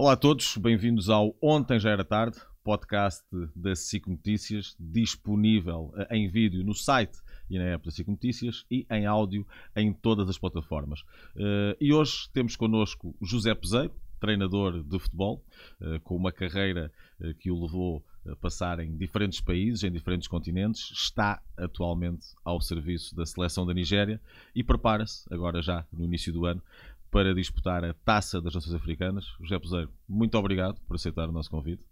Olá a todos, bem-vindos ao Ontem Já Era Tarde, podcast da SIC Notícias, disponível eh, em vídeo no site e na app da SIC Notícias e em áudio em todas as plataformas. Eh, e hoje temos connosco José Peseiro, treinador de futebol, eh, com uma carreira que o levou a passar em diferentes países, em diferentes continentes, está atualmente ao serviço da seleção da Nigéria e prepara-se, agora já no início do ano, para disputar a Taça das Nações Africanas. José Peseiro, muito obrigado por aceitar o nosso convite.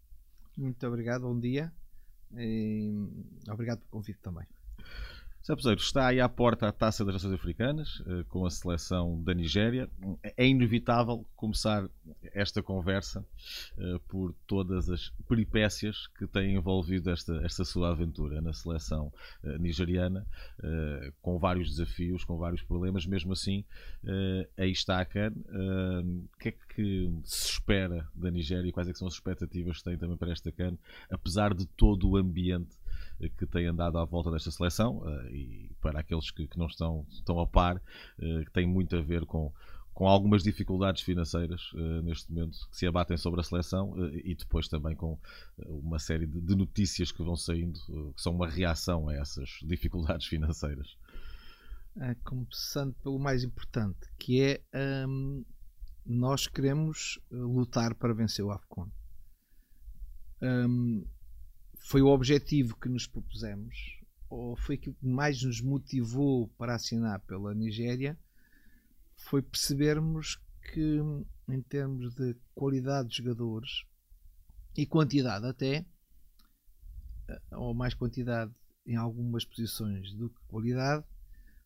Muito obrigado, bom dia. E obrigado pelo convite também. Sr. Está aí à porta a Taça das Nações Africanas, eh, com a seleção da Nigéria. É inevitável começar esta conversa uh, por todas as peripécias que têm envolvido esta, esta sua aventura na seleção uh, nigeriana, com vários desafios, com vários problemas. Mesmo assim, aí está a CAN. O que é que se espera da Nigéria e quais é são as expectativas que tem também para esta CAN, apesar de todo o ambiente que tem andado à volta desta seleção e para aqueles que, que não estão, estão a par, que tem muito a ver com com algumas dificuldades financeiras uh, neste momento que se abatem sobre a seleção uh, e depois também com uh, uma série de, de, notícias que vão saindo que são uma reação a essas dificuldades financeiras. começando pelo mais importante, que é um, nós queremos lutar para vencer o AFCON. Um, foi o objetivo que nos propusemos, ou foi aquilo que mais nos motivou para assinar pela Nigéria foi percebermos que, em termos de qualidade de jogadores e quantidade até, eh, ou mais quantidade em algumas posições do que qualidade,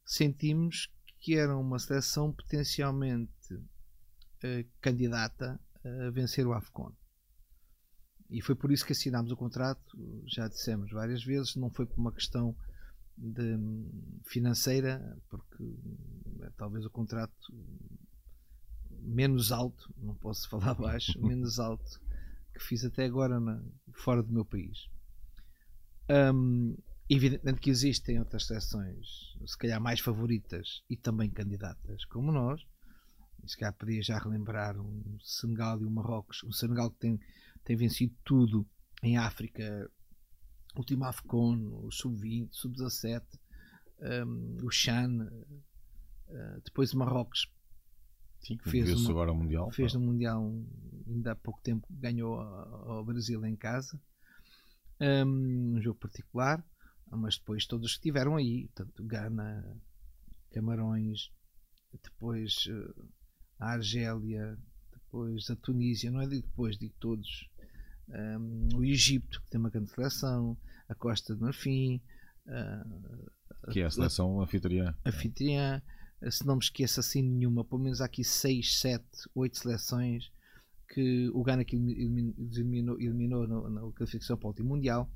sentimos que era uma seleção potencialmente eh, candidata a vencer o AFCON. E foi por isso que assinámos o contrato, já dissemos várias vezes, não foi por uma questão de, financeira, porque é, talvez o contrato menos alto, não posso falar baixo, menos alto que fiz até agora na, fora do meu país. Um, evidente que existem outras seleções, se calhar mais favoritas e também candidatas, como nós. Se calhar podia já relembrar um Senegal e um Marrocos. Um Senegal que tem, tem vencido tudo em África último AFCON, o Sub-20, Sub-17, um, o Chan, uh, depois o Marrocos. Sim, fez uma, agora o Mundial. Fez no Mundial, ainda há pouco tempo, ganhou ao Brasil em casa. Um, um jogo particular, mas depois todos que estiveram aí, tanto Gana, Camarões, depois uh, a Argélia, depois a Tunísia, não é de depois, de todos um, o Egito, que tem uma grande seleção, a Costa do Marfim, uh, que é a seleção a, anfitriã. Anfitriã, se não me esqueço assim nenhuma, pelo menos há aqui 6, 7, 8 seleções que o Ghana que eliminou, eliminou na classificação para o último Mundial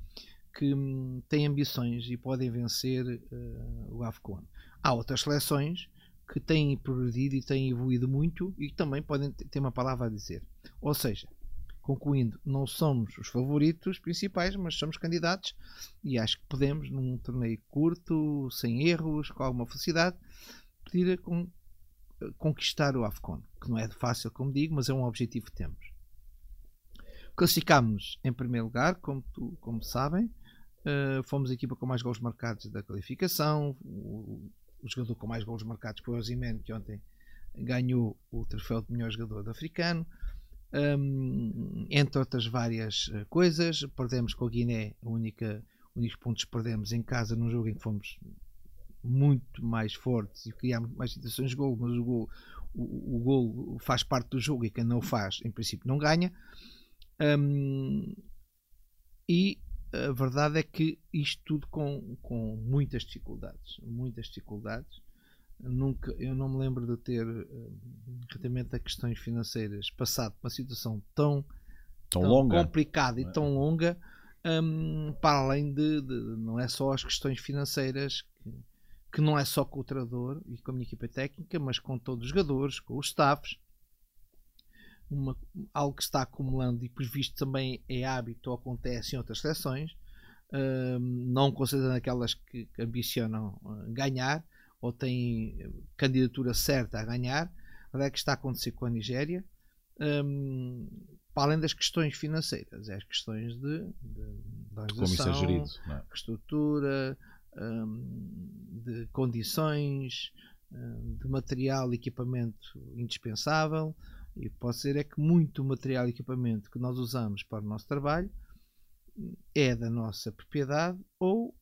que hum, têm ambições e podem vencer uh, o AFCON. Há outras seleções que têm progredido e têm evoluído muito e que também podem ter uma palavra a dizer. Ou seja, Concluindo, não somos os favoritos principais, mas somos candidatos e acho que podemos, num torneio curto, sem erros, com alguma facilidade, pedir con conquistar o AFCON, que não é fácil, como digo, mas é um objetivo que temos. Classificámos em primeiro lugar, como, tu, como sabem, uh, fomos a equipa com mais gols marcados da qualificação, o, o jogador com mais gols marcados foi o Ozyman, que ontem ganhou o troféu de melhor jogador africano um, entre outras várias eh, coisas. Perdemos com a Guiné, a única, únicos pontos que perdemos em casa num jogo em que fomos muito mais fortes e criámos mais situações de gol, mas o gol, o, o gol faz parte do jogo e quem não o faz, em princípio, não ganha. Um, e a verdade é que isto tudo com, com muitas dificuldades, muitas dificuldades nunca eu não me lembro de ter eh, relativamente a questões financeiras passado por uma situação tão, tão, tão longa. complicada e é. tão longa um, para além de, de, não é só as questões financeiras que, que, não é só com o treinador e com a minha equipa técnica mas com todos os jogadores com os staffs uma, algo que está acumulando e por visto também é hábito ou acontece em outras seleções um, não considerando aquelas que, ambicionam uh, ganhar ou tem candidatura certa a ganhar. A é que está a acontecer com a Nigéria. Um, para além das questões financeiras, é as questões de, de, de Como isso é gerido, é? estrutura, hum, de condições, hum, de material e equipamento indispensável. E posso dizer é que muito material e equipamento que nós usamos para o nosso trabalho é da nossa propriedade ou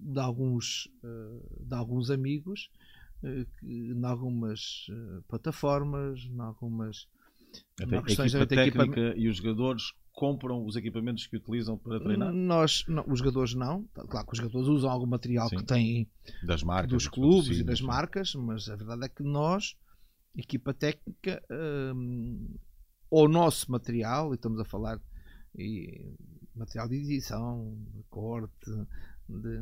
de alguns, eh, de alguns amigos eh, em algumas eh, plataformas, em algumas Até a questões equipa de técnica e os jogadores compram os equipamentos que utilizam para treinar Nós, não, os jogadores não. Claro que os jogadores usam algum material Sim. que têm das marcas, dos clubes e das marcas, mas a verdade é que nós, equipa técnica, hum, o nosso material, e estamos a falar e material de edição, corte, de,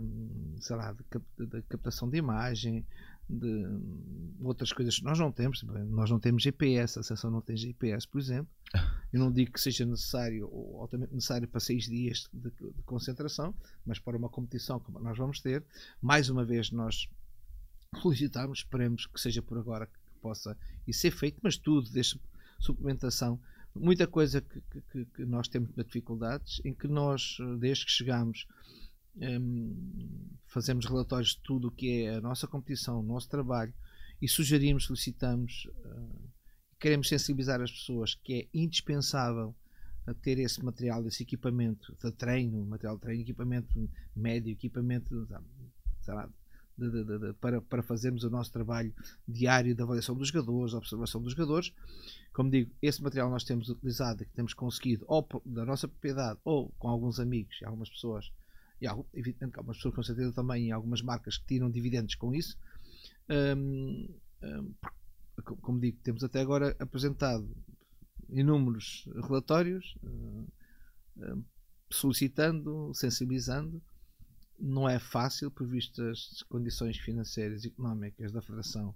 sei lá, de, cap- de captação de imagem, de outras coisas que nós não temos. Nós não temos GPS, a seleção não tem GPS, por exemplo. Eu não digo que seja necessário ou altamente necessário para seis dias de, de concentração, mas para uma competição como nós vamos ter, mais uma vez nós solicitamos, esperemos que seja por agora que possa e ser feito, mas tudo, desde suplementação, muita coisa que, que- que- nós temos dificuldades, em que nós, desde que chegamos, hum, fazemos relatórios de tudo o que é a nossa competição, o nosso trabalho e sugerimos, solicitamos, eh, queremos sensibilizar as pessoas que é indispensável ter esse material, esse equipamento de treino, material de treino, equipamento médio, equipamento lá, de- de- de- para, para fazermos o nosso trabalho diário de avaliação dos jogadores, de observação dos jogadores. Como digo, esse material nós temos utilizado que temos conseguido ou da nossa propriedade ou com alguns amigos e algumas pessoas, e algu- evidentemente que algumas pessoas com certeza também algumas marcas que tiram dividendos com isso. Hum, co- como digo, temos até agora apresentado inúmeros relatórios hum, hum, solicitando, sensibilizando. Não é fácil, por vistas as condições financeiras e económicas da Federação,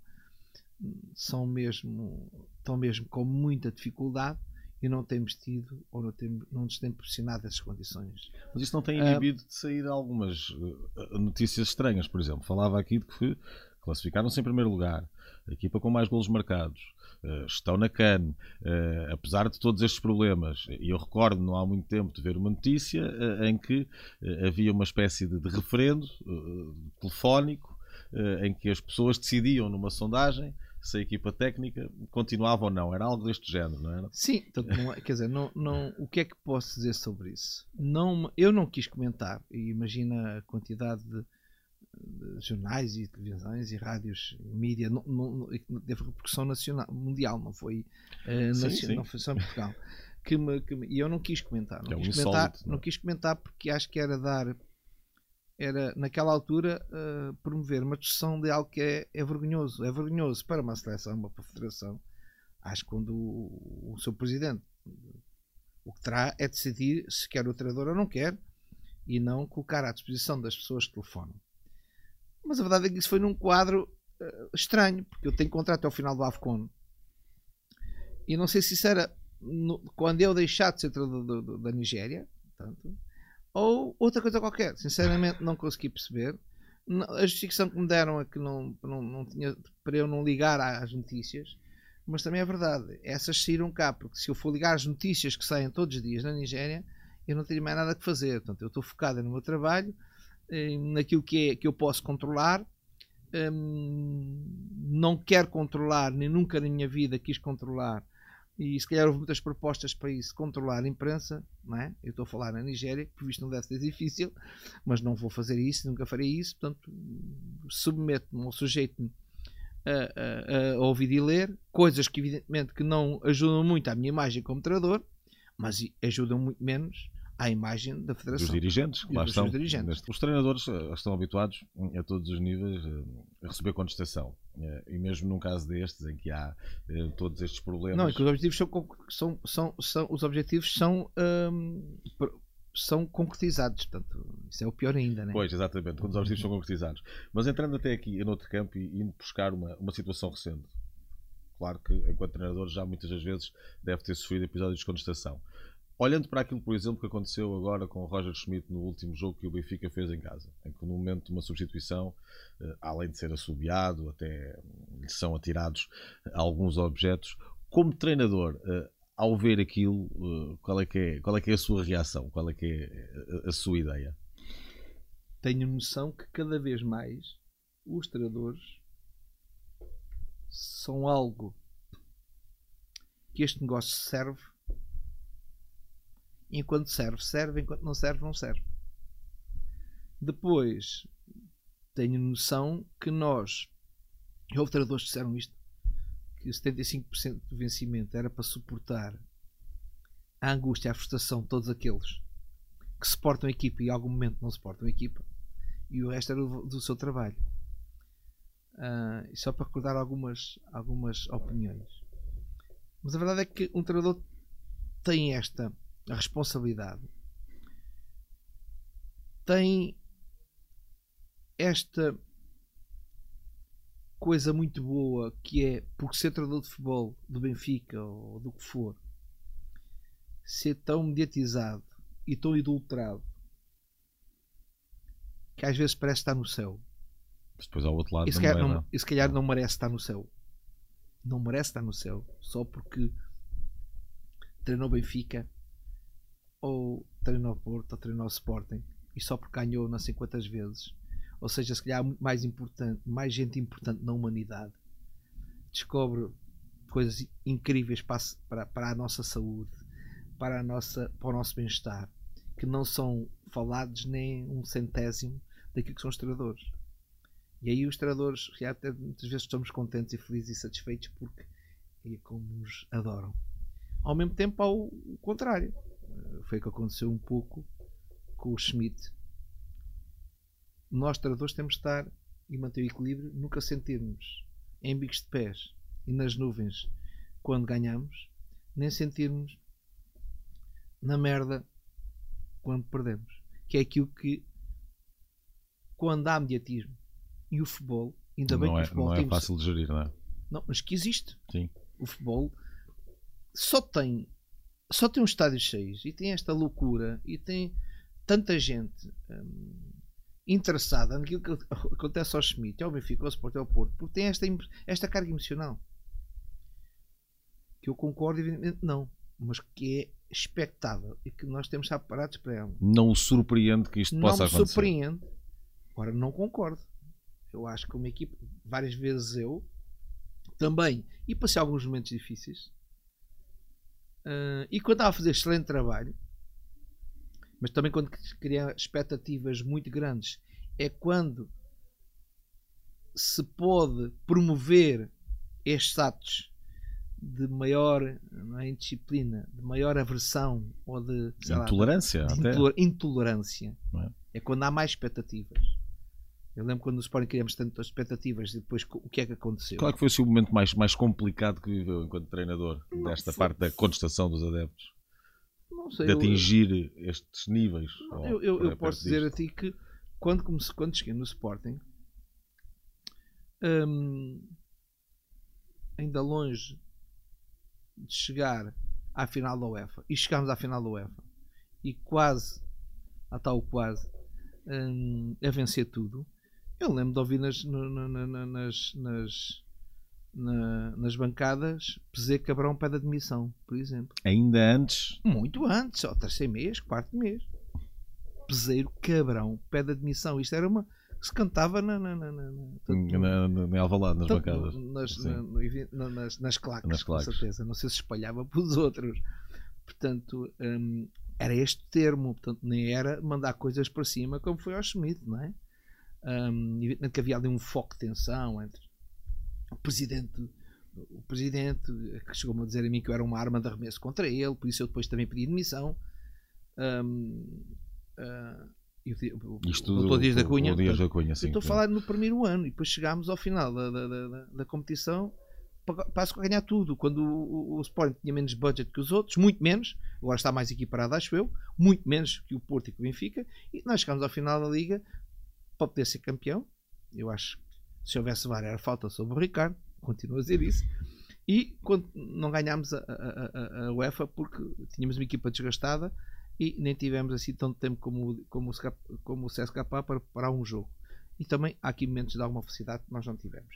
hum, são mesmo, estão mesmo com muita dificuldade e não temos tido ou não, temos, não nos tem proporcionado essas condições. Mas isso não tem Ah. inibido de sair algumas eh, notícias estranhas, por exemplo. Falava aqui de que classificaram-se em primeiro lugar, a equipa com mais golos marcados, eh, estão na CAN, eh, apesar de todos estes problemas. E eu recordo, não há muito tempo, de ver uma notícia em que havia uma espécie de, referendo telefónico em que as pessoas decidiam numa sondagem se a equipa técnica continuava ou não. Era algo deste género, não era? Sim, portanto, não é- quer dizer, não, não, o que é que posso dizer sobre isso? Não, eu não quis comentar, e imagina a quantidade de, de jornais e televisões e rádios, mídia, não, não, teve repercussão nacional, mundial, não foi, eh, Sim, nacio- sim. não foi só em Portugal. Que me, que me- e eu não quis comentar, não, É um quis comentar, é? não quis comentar porque acho que era dar, era naquela altura eh, promover uma discussão de algo que é, é vergonhoso, é vergonhoso para uma seleção, uma federação. Acho que quando o, o seu presidente o que terá é decidir se quer o treinador ou não quer e não colocar à disposição das pessoas que telefonam. Mas a verdade é que isso foi num quadro eh, estranho, porque eu tenho contrato até ao final do AFCON e não sei se isso era no- quando eu deixar de ser treinador do- do- da Nigéria, portanto, ou outra coisa qualquer. Sinceramente, não consegui perceber. A justificação que me deram é que não, não, não tinha para eu não ligar às notícias, mas também é verdade. Essas saíram cá, porque se eu for ligar às notícias que saem todos os dias na Nigéria, eu não teria mais nada que fazer. Portanto, eu estou focado no meu trabalho, eh, naquilo que, é, que eu posso controlar. Hum, não quero controlar, nem nunca na minha vida quis controlar e se calhar houve muitas propostas para isso, controlar a imprensa, não é? Eu estou a falar na Nigéria, que por visto não deve ser difícil, mas não vou fazer isso, nunca farei isso, portanto, submeto-me ou sujeito-me a, a- a ouvir e ler, coisas que evidentemente que não ajudam muito à minha imagem como treinador, mas ajudam muito menos à imagem da dos Federação. dirigentes que lá dos estão. dirigentes. Os treinadores eh, estão habituados eh, a todos os níveis eh, a receber contestação. E mesmo num caso destes, em que há todos estes problemas. Não, e que os objetivos são, são, são, são- os objetivos são, hum, são concretizados, portanto, isso é o pior ainda, né? Pois, exatamente, quando os objetivos são concretizados. Mas entrando até aqui no outro campo e indo buscar uma, uma situação recente. Claro que, enquanto treinador, já muitas das vezes deve ter sofrido episódios de contestação. Olhando para aquilo, por exemplo, que aconteceu agora com o Roger Schmidt no último jogo que o Benfica fez em casa, em que no momento de uma substituição, eh, além de ser assobiado, até hum, lhe são atirados alguns objetos. Como treinador, eh, ao ver aquilo, qual é, que é, qual é que é a sua reação? Qual é que é a sua ideia? Tenho noção que cada vez mais os treinadores são algo que este negócio serve. Enquanto serve, serve. Enquanto não serve, não serve. Depois, tenho noção que nós, houve treinadores que disseram isto, que 75% do vencimento era para suportar a angústia, a frustração de todos aqueles que suportam a equipa e em algum momento não suportam a equipa, e o resto era do, do seu trabalho. Uh, só para recordar algumas, algumas opiniões. Mas a verdade é que um treinador tem esta responsabilidade, tem esta coisa muito boa que é porque ser treinador de futebol do Benfica ou do que for ser tão mediatizado e tão idolatrado que às vezes parece estar no céu. Mas depois ao outro lado e se, calhar não, e se calhar não merece estar no céu. Não merece estar no céu só porque treinou Benfica ou treinou Porto ou treinou Sporting e só porque ganhou não sei quantas vezes ou seja, se calhar mais importante, mais gente importante na humanidade, descobre coisas incríveis para, para, para a nossa saúde, para, a nossa, para o nosso bem-estar, que não são falados nem um centésimo daquilo que são os treinadores. E aí os treinadores, até muitas vezes estamos contentes e felizes e satisfeitos porque é como nos adoram. Ao mesmo tempo, ao contrário. Foi o que aconteceu um pouco com o Schmidt, nós treinadores temos de estar e manter o equilíbrio, nunca sentirmos em bicos de pés e nas nuvens quando ganhamos, nem sentirmos na merda quando perdemos. Que é aquilo que quando há mediatismo e o futebol, ainda bem não que é, o futebol não é fácil de gerir, não é? Não, mas que existe. Sim. O futebol só tem só tem um estádio cheios e tem esta loucura e tem tanta gente hum, interessada naquilo que acontece ao Schmidt, ao Benfica, ao Sport, ao Porto, porque tem esta, esta carga emocional. Que eu concordo, evidentemente, não. Mas que é expectável e que nós temos preparados para ela. Não o surpreende que isto não possa me acontecer. surpreende. Agora, não concordo. Eu acho que uma equipe, várias vezes eu, também, e passei alguns momentos difíceis, uh, e quando estava a fazer excelente trabalho, mas também quando cria expectativas muito grandes, é quando se pode promover estes atos de maior é, indisciplina, de maior aversão ou de intolerância. Lá, de até. intolerância. É? é? quando há mais expectativas. Eu lembro quando no Sporting criamos tantas expectativas e depois o que é que aconteceu. Qual é que foi o momento mais, mais complicado que viveu enquanto treinador desta parte da contestação dos adeptos? sei, de atingir eu, estes níveis? Eu, eu, eu posso dizer disto? a ti que quando, quando cheguei no Sporting, hum, ainda longe de chegar à final da UEFA, e chegámos à final da UEFA, e quase, a tal quase, hum, a vencer tudo, eu lembro de ouvir nas, nas, nas na, nas bancadas, Pezê Cabrão pede admissão, por exemplo. Ainda antes? Muito antes, ao terceiro mês, quarto mês. Peseiro Cabrão pede admissão. Isto era uma se cantava na, na, na, na, na, na, na Alvalade, nas bancadas. Nas, na, nas, nas, claques, nas claques, com certeza. Não sei se espalhava para os outros. Portanto, hum, era este termo. Portanto, nem era mandar coisas para cima como foi ao Schmidt, não é? Um, evidentemente que havia ali um foco de tensão entre o presidente o presidente que chegou-me a dizer a mim que eu era uma arma de arremesso contra ele, por isso eu depois também pedi demissão. Um, uh, o, Isto o, o, Dias da Cunha. O Dias da Cunha sim, estou a falar no primeiro ano e depois chegámos ao final da, da, da, da competição passo a ganhar tudo. Quando o, o, Sporting tinha menos budget que os outros, muito menos, agora está mais equiparado, acho eu, muito menos que o Porto e que o Benfica, e nós chegámos ao final da liga para poder ser campeão. Eu acho que se houvesse VAR era falta sobre o Ricardo, continuo a dizer isso. E quando não ganhámos a, a, a, UEFA porque tínhamos uma equipa desgastada e nem tivemos assim tanto tempo como, como, o, como o CSKA para preparar um jogo. E também há aqui momentos de alguma felicidade que nós não tivemos.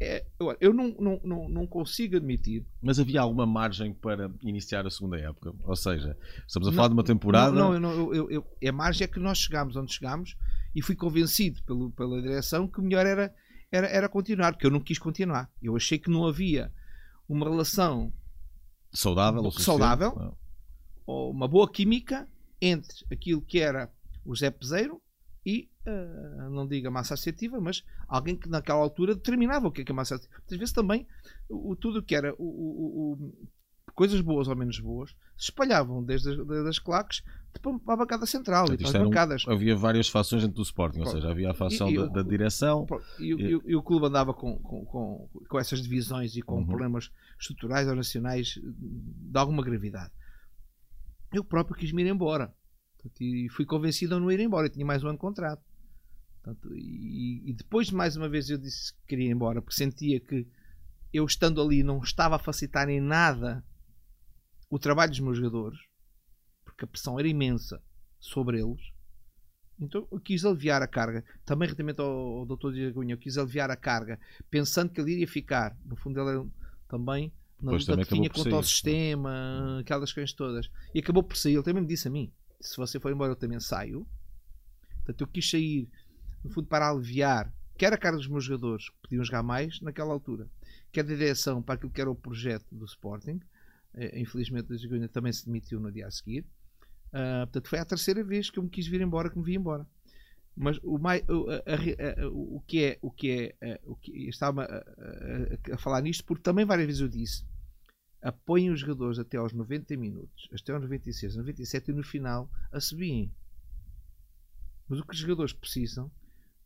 É, agora, eu não, não, não, não consigo admitir. Mas havia alguma margem para iniciar a segunda época? Ou seja, estamos a falar de uma temporada. Não, não, eu, eu, eu, a margem é que nós chegámos onde chegámos e fui convencido pelo, pela direção que o melhor era, era, era continuar, porque eu não quis continuar. Eu achei que não havia uma relação saudável, saudável ah. ou uma boa química entre aquilo que era o Zé Peseiro e uh, não diga massa associativa, mas alguém que naquela altura determinava o que é, que é massa associativa. Às vezes também o, tudo que era o, o, o, coisas boas ou menos boas se espalhavam desde as das claques para a bancada central Portanto, e para as bancadas. Um, havia várias fações dentro do Sporting, ou seja, havia a fação e, da, da, direção. E, e, e, o clube andava com, com, com, com, essas divisões e com uhum. problemas estruturais ou nacionais de alguma gravidade. Eu próprio quis me ir embora. Portanto, e fui convencido a não ir embora. Eu tinha mais um ano de contrato. Portanto, e, e, depois, mais uma vez, eu disse que queria ir embora porque sentia que eu estando ali não estava a facilitar em nada o trabalho dos meus jogadores, porque a pressão era imensa sobre eles. Então eu quis aliviar a carga. Também, relativamente ao, ao Dr. Diagunha, eu quis aliviar a carga, pensando que ele iria ficar. No fundo, ele também não tinha quanto ao sistema, aquelas coisas todas. E acabou por sair. Ele também me disse a mim: se você for embora, eu também saio. Portanto, eu quis sair, no fundo, para aliviar quer a cara dos meus jogadores, que podiam jogar mais naquela altura, quer da direção para aquilo que era o projeto do Sporting. Uh, infelizmente, o Zigonha também se demitiu no dia a seguir. Uh, portanto, foi a terceira vez que eu me quis vir embora, que me vi embora. Mas o, mais, o, a, a, o, que é, o que é, o que estava a, a, falar nisto, porque também várias vezes eu disse apoiem os jogadores até aos 90 minutos, até aos 96, 97 e no final a subirem. Mas o que os jogadores precisam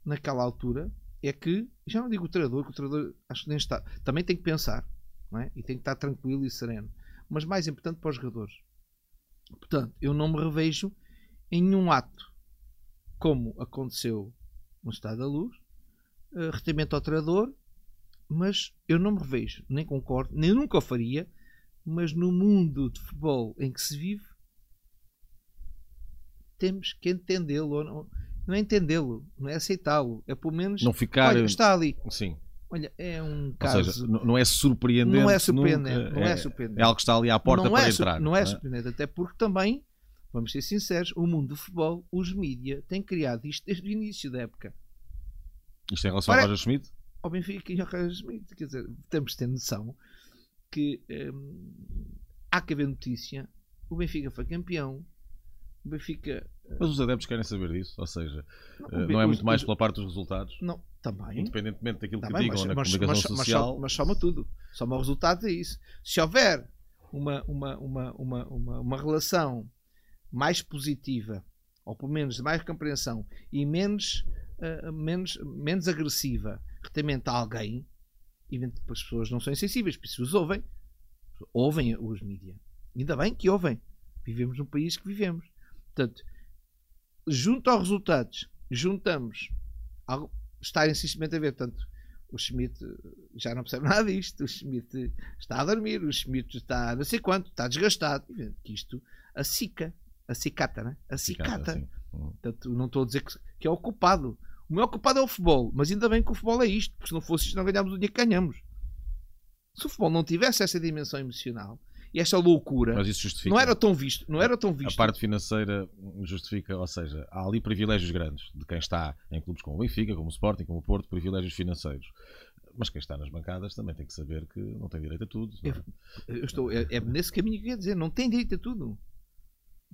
naquela altura é que, já não digo o treinador, que o treinador acho que nem está, também tem que pensar é? e tem que estar tranquilo e sereno. Mas mais importante para os jogadores. Portanto, eu não me revejo em nenhum ato como aconteceu no Estado da Luz, uh, retimento ao treinador, mas eu não me revejo, nem concordo, nem nunca o faria mas no mundo de futebol em que se vive, temos que entendê-lo. Não, não é entendê-lo, não é aceitá-lo, é pelo menos. Não ficar. Olha, está ali. Sim. Olha, é um caso. Seja, não é surpreendente. Não é surpreendente. Nunca, não é, é, surpreendente. É algo que está ali à porta não para é, entrar. Não, é, é surpreendente, até porque também, vamos ser sinceros, o mundo do futebol, os mídias, têm criado isto desde o início da época. Isto em relação Para, ao Roger Schmidt? Ao Benfica e ao Roger Schmidt. Quer dizer, temos de ter noção que hum, há que haver notícia. O Benfica foi campeão. O Benfica. Eh, mas os adeptos querem saber disso, ou seja, não, eh, não é muito mais pela parte dos resultados. Não, também. Independentemente daquilo que digam mas, na mas, comunicação mas, social. Mas, soma tudo. Soma o resultado é isso. Se houver uma, uma, uma, uma, uma, uma relação mais positiva, ou pelo menos de mais compreensão, e menos, uh, menos, menos agressiva relativamente a alguém, evidentemente as pessoas não são insensíveis, porque se os ouvem, ouvem os mídias. Ainda bem que ouvem. Vivemos num país que vivemos. Portanto, junto aos resultados, juntamos algo, estarem simplesmente a ver. Portanto, o Schmidt já não percebe nada disto. O Schmidt está a dormir. O Schmidt está não sei quanto, está desgastado. Que isto acicata, acicata, né? Acicata. Cicata, uhum. Portanto, não estou a dizer que, que é o culpado. O meu culpado é o futebol, mas ainda bem que o futebol é isto, porque se não fosse isto, não ganhámos o dinheiro que ganhamos. Se o futebol não tivesse essa dimensão emocional e esta loucura, não era tão visto. Não era tão visto. A parte financeira justifica, ou seja, há ali privilégios grandes de quem está em clubes como o Benfica, como o Sporting, como o Porto, privilégios financeiros. Mas quem está nas bancadas também tem que saber que não tem direito a tudo. É? Eu, estou, é, é, nesse caminho que eu quero dizer, não tem direito a tudo.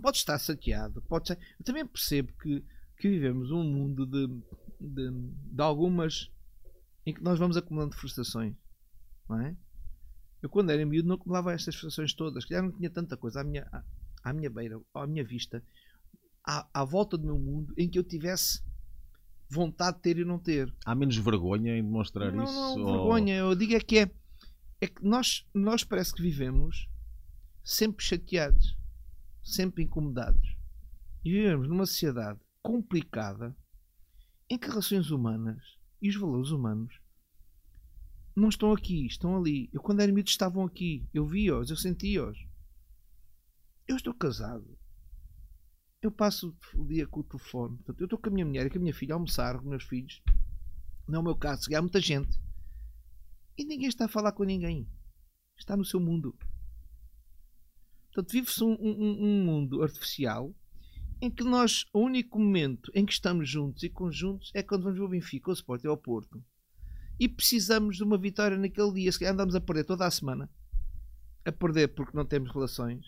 Pode estar saqueado, pode ser. Eu também percebo que, que vivemos um mundo de, de, de algumas em que nós vamos acumulando frustrações, não é? Eu, quando era miúdo, não acumulava estas frustrações todas, que já não tinha tanta coisa à minha, à, à minha beira, à minha vista, à, à, volta do meu mundo, em que eu tivesse vontade de ter e não ter. Há menos vergonha em demonstrar não, isso? Não, não, ou... vergonha. Eu digo é que é, é que nós, nós parece que vivemos sempre chateados, sempre incomodados. E vivemos numa sociedade complicada em que relações humanas e os valores humanos não estão aqui, estão ali. Eu quando era miúdo estavam aqui. Eu vi-os, eu senti-os. Eu estou casado. Eu passo o dia com o telefone. Portanto, eu estou com a minha mulher e com a minha filha a almoçar com os meus filhos. Não é o meu caso. Há muita gente. e ninguém está a falar com ninguém. Está no seu mundo. Portanto, vive-se um, um, um, mundo artificial em que nós, o único momento em que estamos juntos e conjuntos é quando vamos ao Benfica, ao Sport e ao Porto. E precisamos de uma vitória naquele dia. Se andamos a perder toda a semana. A perder porque não temos relações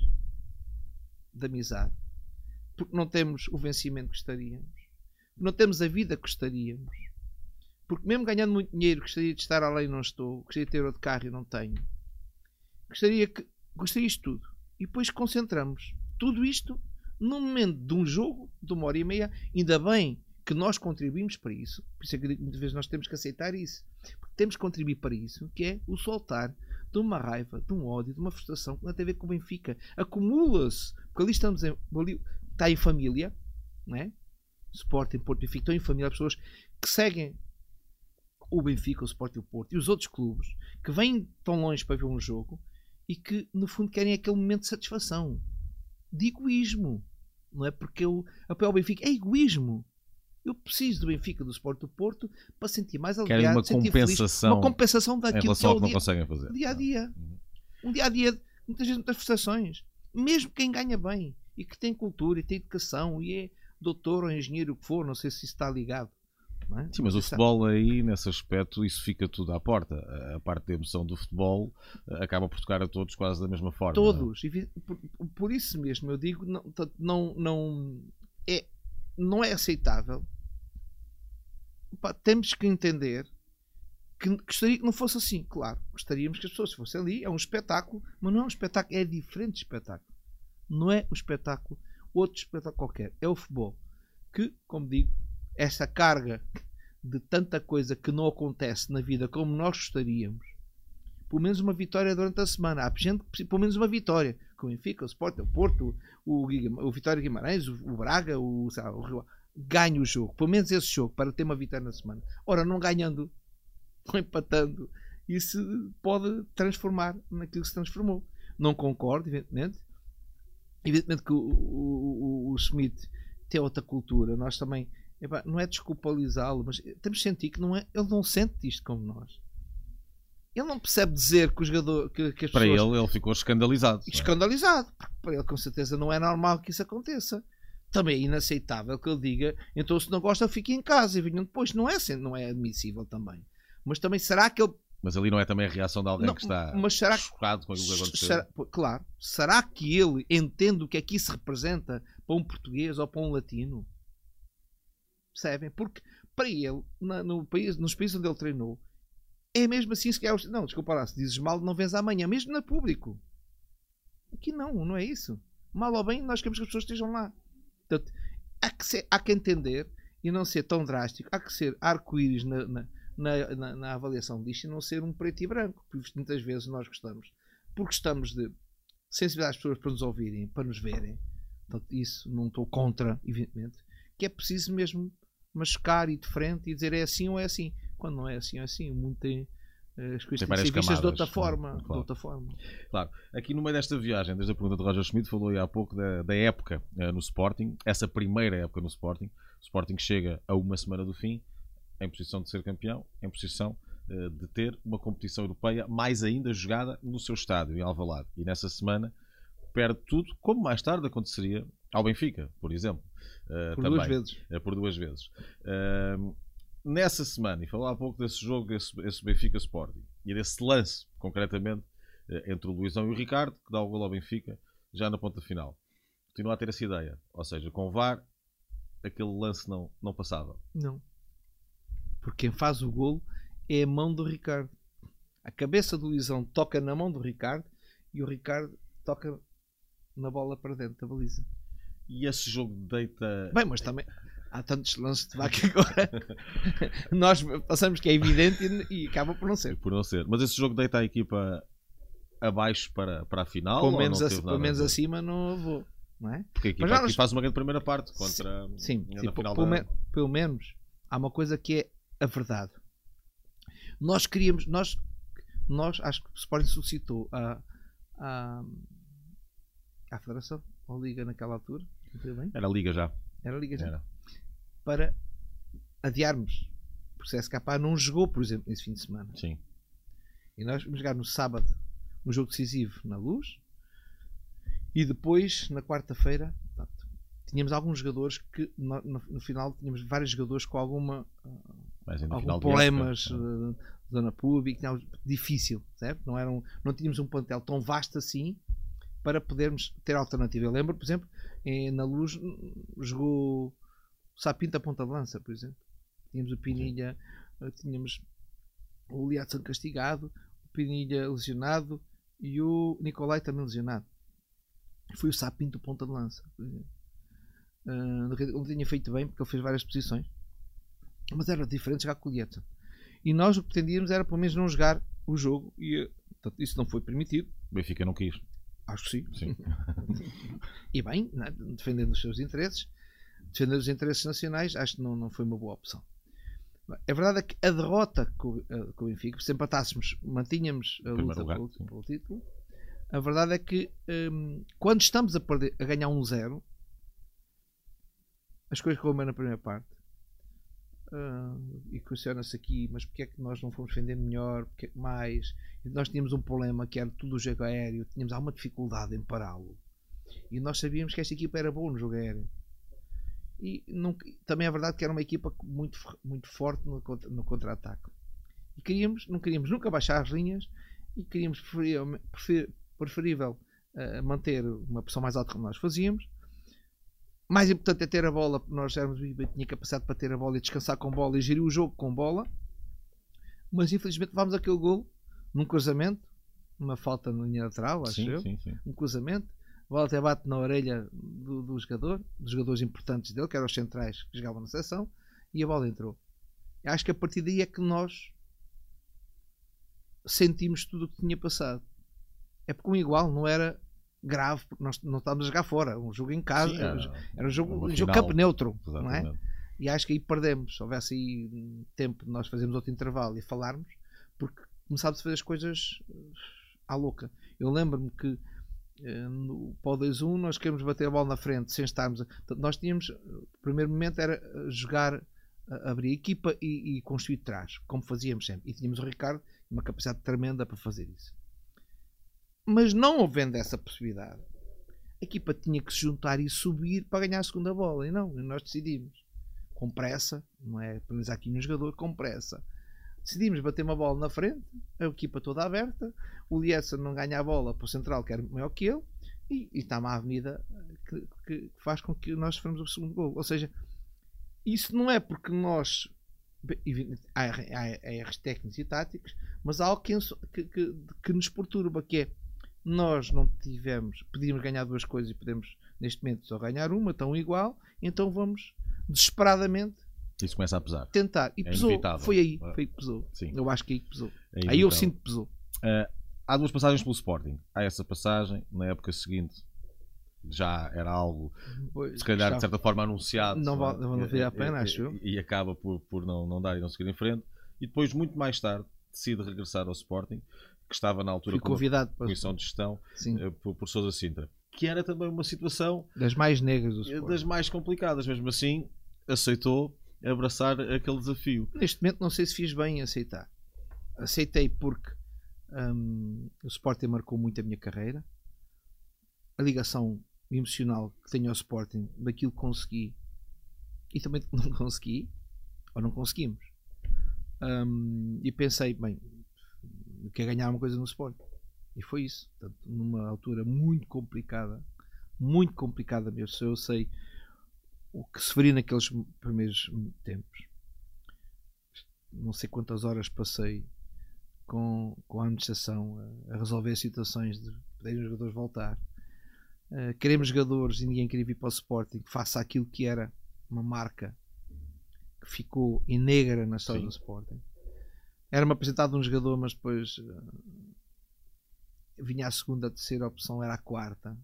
de amizade. Porque não temos o vencimento que gostaríamos. Não temos a vida que gostaríamos. Porque mesmo ganhando muito dinheiro, gostaria de estar além e não estou. Gostaria de ter outro carro e não tenho. Gostaria que. Gostaria isto tudo. E depois concentramos tudo isto no momento de um jogo de uma hora e meia. Ainda bem que nós contribuímos para isso. Por isso é que muitas vezes nós temos que aceitar isso. Porque temos que contribuir para isso, que é o soltar de uma raiva, de um ódio, de uma frustração que não tem a ver com o Benfica. Acumula-se. Porque ali estamos em, ali, está em família, não é? Sporting, Porto Benfica, estão em família, pessoas que seguem o Benfica, o Sport e o Porto e os outros clubes que vêm tão longe para ver um jogo e que no fundo querem aquele momento de satisfação, de egoísmo, não é? Porque eu apoio o Benfica, é egoísmo. Eu preciso do Benfica, do Sport do Porto para sentir mais aliviado, Querem uma sentir compensação, feliz, uma compensação daquilo que é o que não dia, conseguem fazer. dia a dia. Uhum. Um dia a dia, muitas vezes muitas frustrações. Mesmo quem ganha bem e que tem cultura e tem educação e é doutor ou engenheiro o que for, não sei se isso está ligado. É? Sim, mas o está- futebol aí, nesse aspecto, isso fica tudo à porta. A parte da emoção do futebol eh, acaba por tocar a todos quase da mesma forma. é? Todos. E Por, por isso mesmo eu digo, não, não, não, é, não é aceitável. Pá, temos que entender que gostaria que não fosse assim. Claro, gostaríamos que as pessoas fossem ali. É um espetáculo, mas não é um espetáculo, é diferente espetáculo. Não é um espetáculo, outro espetáculo qualquer. É o futebol. Que, como digo, essa carga de tanta coisa que não acontece na vida como nós gostaríamos pelo menos uma vitória durante a semana. Há gente que pelo menos uma vitória. Com o Benfica, o Sport, o Porto, o, o Vitória Guimarães, o, Braga, o, o Rio. Ganhe o jogo. Pelo menos esse jogo, para ter uma vitória na semana. Ora, não ganhando, não empatando, isso pode transformar naquilo que se transformou. Não concordo, evidentemente. Evidentemente que o, o, o, Schmidt tem outra cultura. Nós também, epá, não é desculpabilizá-lo, mas temos de sentir que não é, ele não sente isto como nós. Ele não percebe dizer que o jogador que, que as Para pessoas ele, ele ficou escandalizado. é? escandalizado. Porque para ele, com certeza, não é normal que isso aconteça. Também é inaceitável que ele diga, então se não gosta, fique em casa e venham depois. Não é, não é admissível também. Mas também será que ele. Mas ali não é também a reação de alguém Não, que está mas será que- chocado com aquilo que aconteceu. será- claro. Será que ele entende o que é que isso representa para um português ou para um latino? Percebem? Porque para ele, na- no país, nos países onde ele treinou, é mesmo assim. Se quer, não, desculpa lá, se dizes mal, não vens amanhã, mesmo na público. Aqui não, não é isso. Mal ou bem, nós queremos que as pessoas estejam lá. Portanto, há que, ser- há que entender e não ser tão drástico. Há que ser arco-íris na, na, na- na avaliação disto e não ser um preto e branco. Porque muitas vezes nós gostamos. Porque gostamos de sensibilizar as pessoas para nos ouvirem, para nos verem. Portanto, isso não estou contra, evidentemente. Que é preciso mesmo mascar e de frente e dizer é assim ou é assim. Quando não é assim, é assim. O mundo tem eh, as coisas têm que ser de outra forma. Claro. De outra forma. Claro. Aqui no meio desta viagem, desde a pergunta de Roger Schmidt, falou aí há pouco da, da época eh, no Sporting, essa primeira época no Sporting. O Sporting chega a uma semana do fim, em posição de ser campeão, em posição eh, de ter uma competição europeia, mais ainda jogada no seu estádio, em Alvalade. E nessa semana perde tudo, como mais tarde aconteceria ao Benfica, por exemplo. Eh, Por também duas vezes. eh, por duas vezes. Ahm, nessa semana, e falar há pouco desse jogo, esse, esse Benfica Sporting, e desse lance, concretamente, eh, entre o Luizão e o Ricardo, que dá o gol ao Benfica, já na ponta final. Continua a ter essa ideia. Ou seja, com o VAR, aquele lance não, não passava. Não. Porque quem faz o golo é a mão do Ricardo. A cabeça do Luizão toca na mão do Ricardo e o Ricardo toca na bola para dentro da baliza. E esse jogo deita. Bem, mas também há tantos lances de vaca agora. Nós passamos que é evidente e, e acaba por não ser. Por não ser. Mas esse jogo deita a equipa abaixo para, para a final? Pelo menos, não assim, teve pelo nada a menos assim não vou. Não é? Porque a equipa aqui nós- faz uma grande primeira parte contra. Sim, sim, final pelo, da- me- pelo menos há uma coisa que é a verdade. Nós queríamos, nós, nós acho que o Sporting suscitou a, a, à Federação, ou Liga naquela altura, Era Liga já. era Liga já, Era. para adiarmos. Porque o CSKA não jogou, por exemplo, nesse fim de semana. Sim. E nós vamos jogar no sábado um jogo decisivo na luz. E depois, na quarta-feira, tínhamos alguns jogadores que no, no- no final tínhamos vários jogadores com alguma de problemas época, eh, de zona pública, difícil, certo? Não, era um- não tínhamos um plantel tão vasto assim para podermos ter alternativa. Eu lembro, por exemplo, em- na Luz jogou Sapinto a ponta de lança, por exemplo. Tínhamos o Pinilha, eh, tínhamos o Liatson castigado, o Pinilha lesionado e o Nicolai também lesionado. Foi o Sapinto ponta de lança, por exemplo. Ele tinha feito bem porque ele fez várias posições mas era diferente jogar com o Lieta. E nós o que pretendíamos era pelo menos não jogar o jogo e eh, isso não foi permitido. Benfica não quis. Acho que sim. Sim. E bem, né, defendendo os seus interesses, defendendo os interesses nacionais, acho que não, não foi uma boa opção. A verdade é que a derrota com, eh, com o Benfica, se empatássemos, mantínhamos a luta lugar, pelo, pelo título. A verdade é que hum, quando estamos a, perder, a ganhar um zero, as coisas correram bem na primeira parte. Ah, e questiona-se aqui, mas porque é que nós não fomos defender melhor? Porque é que mais? Nós tínhamos um problema que era tudo o jogo aéreo, tínhamos alguma dificuldade em pará-lo. E nós sabíamos que esta equipa era boa no jogo aéreo. E também é verdade que era uma equipa muito, muito forte no, no contra-ataque. E queríamos, não queríamos nunca baixar as linhas e queríamos preferível, prefer- preferível ah, manter uma pressão mais alta como nós fazíamos. Mais importante é ter a bola, porque nós éramos tinha capacidade para ter a bola e descansar com bola e gerir o jogo com bola. Mas infelizmente levámos aquele gol num cruzamento, uma falta na linha lateral, acho Sim, eu sim, sim. um cruzamento, a bola até bate na orelha do, do jogador, dos jogadores importantes dele, que eram os centrais que jogavam na seleção, e a bola entrou. Acho que a partir daí é que nós sentimos tudo o que tinha passado. É porque um igual não era grave, porque nós não estávamos a jogar fora, um jogo em casa, Sim, era, era um jogo, um jogo campo neutro, não é? E acho que aí perdemos. Se houvesse aí tempo de nós fazermos outro intervalo e falarmos, porque começámos a fazer as coisas eh, à louca. Eu lembro-me que eh, no o 2-1 nós queríamos bater a bola na frente sem estarmos. A... Portanto, nós tínhamos. O primeiro momento era eh, jogar, abrir a equipa e, e construir trás, como fazíamos sempre. E tínhamos o Ricardo, uma capacidade tremenda para fazer isso. Mas não havendo essa possibilidade, a equipa tinha que se juntar e subir para ganhar a segunda bola. E não, nós decidimos com pressa, não é penalizar aqui um jogador, com pressa. Decidimos bater uma bola na frente, a equipa toda aberta, o Liessa não ganha a bola para o central, que era maior que ele, e, e está uma avenida que, que faz com que nós sofremos o segundo gol. Ou seja, isso não é porque nós. Há, erros técnicos e táticos, mas há algo que, que, que nos perturba, que é nós não tivemos, podíamos ganhar duas coisas e podemos neste momento só ganhar uma, tão igual, então vamos desesperadamente Isso começa a pesar. tentar. E É pesou. inevitável. Foi aí, É. foi aí que pesou. Sim. Eu acho que aí que pesou. É aí eu sinto que pesou. Há duas passagens pelo Sporting. Há essa passagem, na época seguinte já era algo, se calhar, de certa forma, anunciado. Não é? vale- não valia a pena, e- acho eu. E acaba por, por não, não dar e não seguir em frente. E depois, muito mais tarde, decide regressar ao Sporting, que estava na altura Fui convidado para. comissão de gestão Sim, eh, por, por Sousa Sintra. Que era também uma situação das mais negras do Sport. das mais complicadas. Mesmo assim, aceitou abraçar aquele desafio. Neste momento não sei se fiz bem em aceitar. Aceitei porque hum, o Sporting marcou muito a minha carreira. A ligação emocional que tenho ao Sporting, daquilo que consegui e também do que não consegui, ou não conseguimos. Hum, e pensei, bem, quer ganhar uma coisa no Sporting. E foi isso. Portanto, numa altura muito complicada, muito complicada mesmo. Eu sei o que sofri naqueles primeiros tempos não sei quantas horas passei com, com a administração a, a resolver situações de poderem os jogadores voltar. Uh, queremos jogadores e ninguém queria vir para o Sporting que faça aquilo que era uma marca que ficou em negra na história Sim. do Sporting. Era-me apresentado um jogador, mas depois uh, vinha a segunda, a terceira opção era a quarta.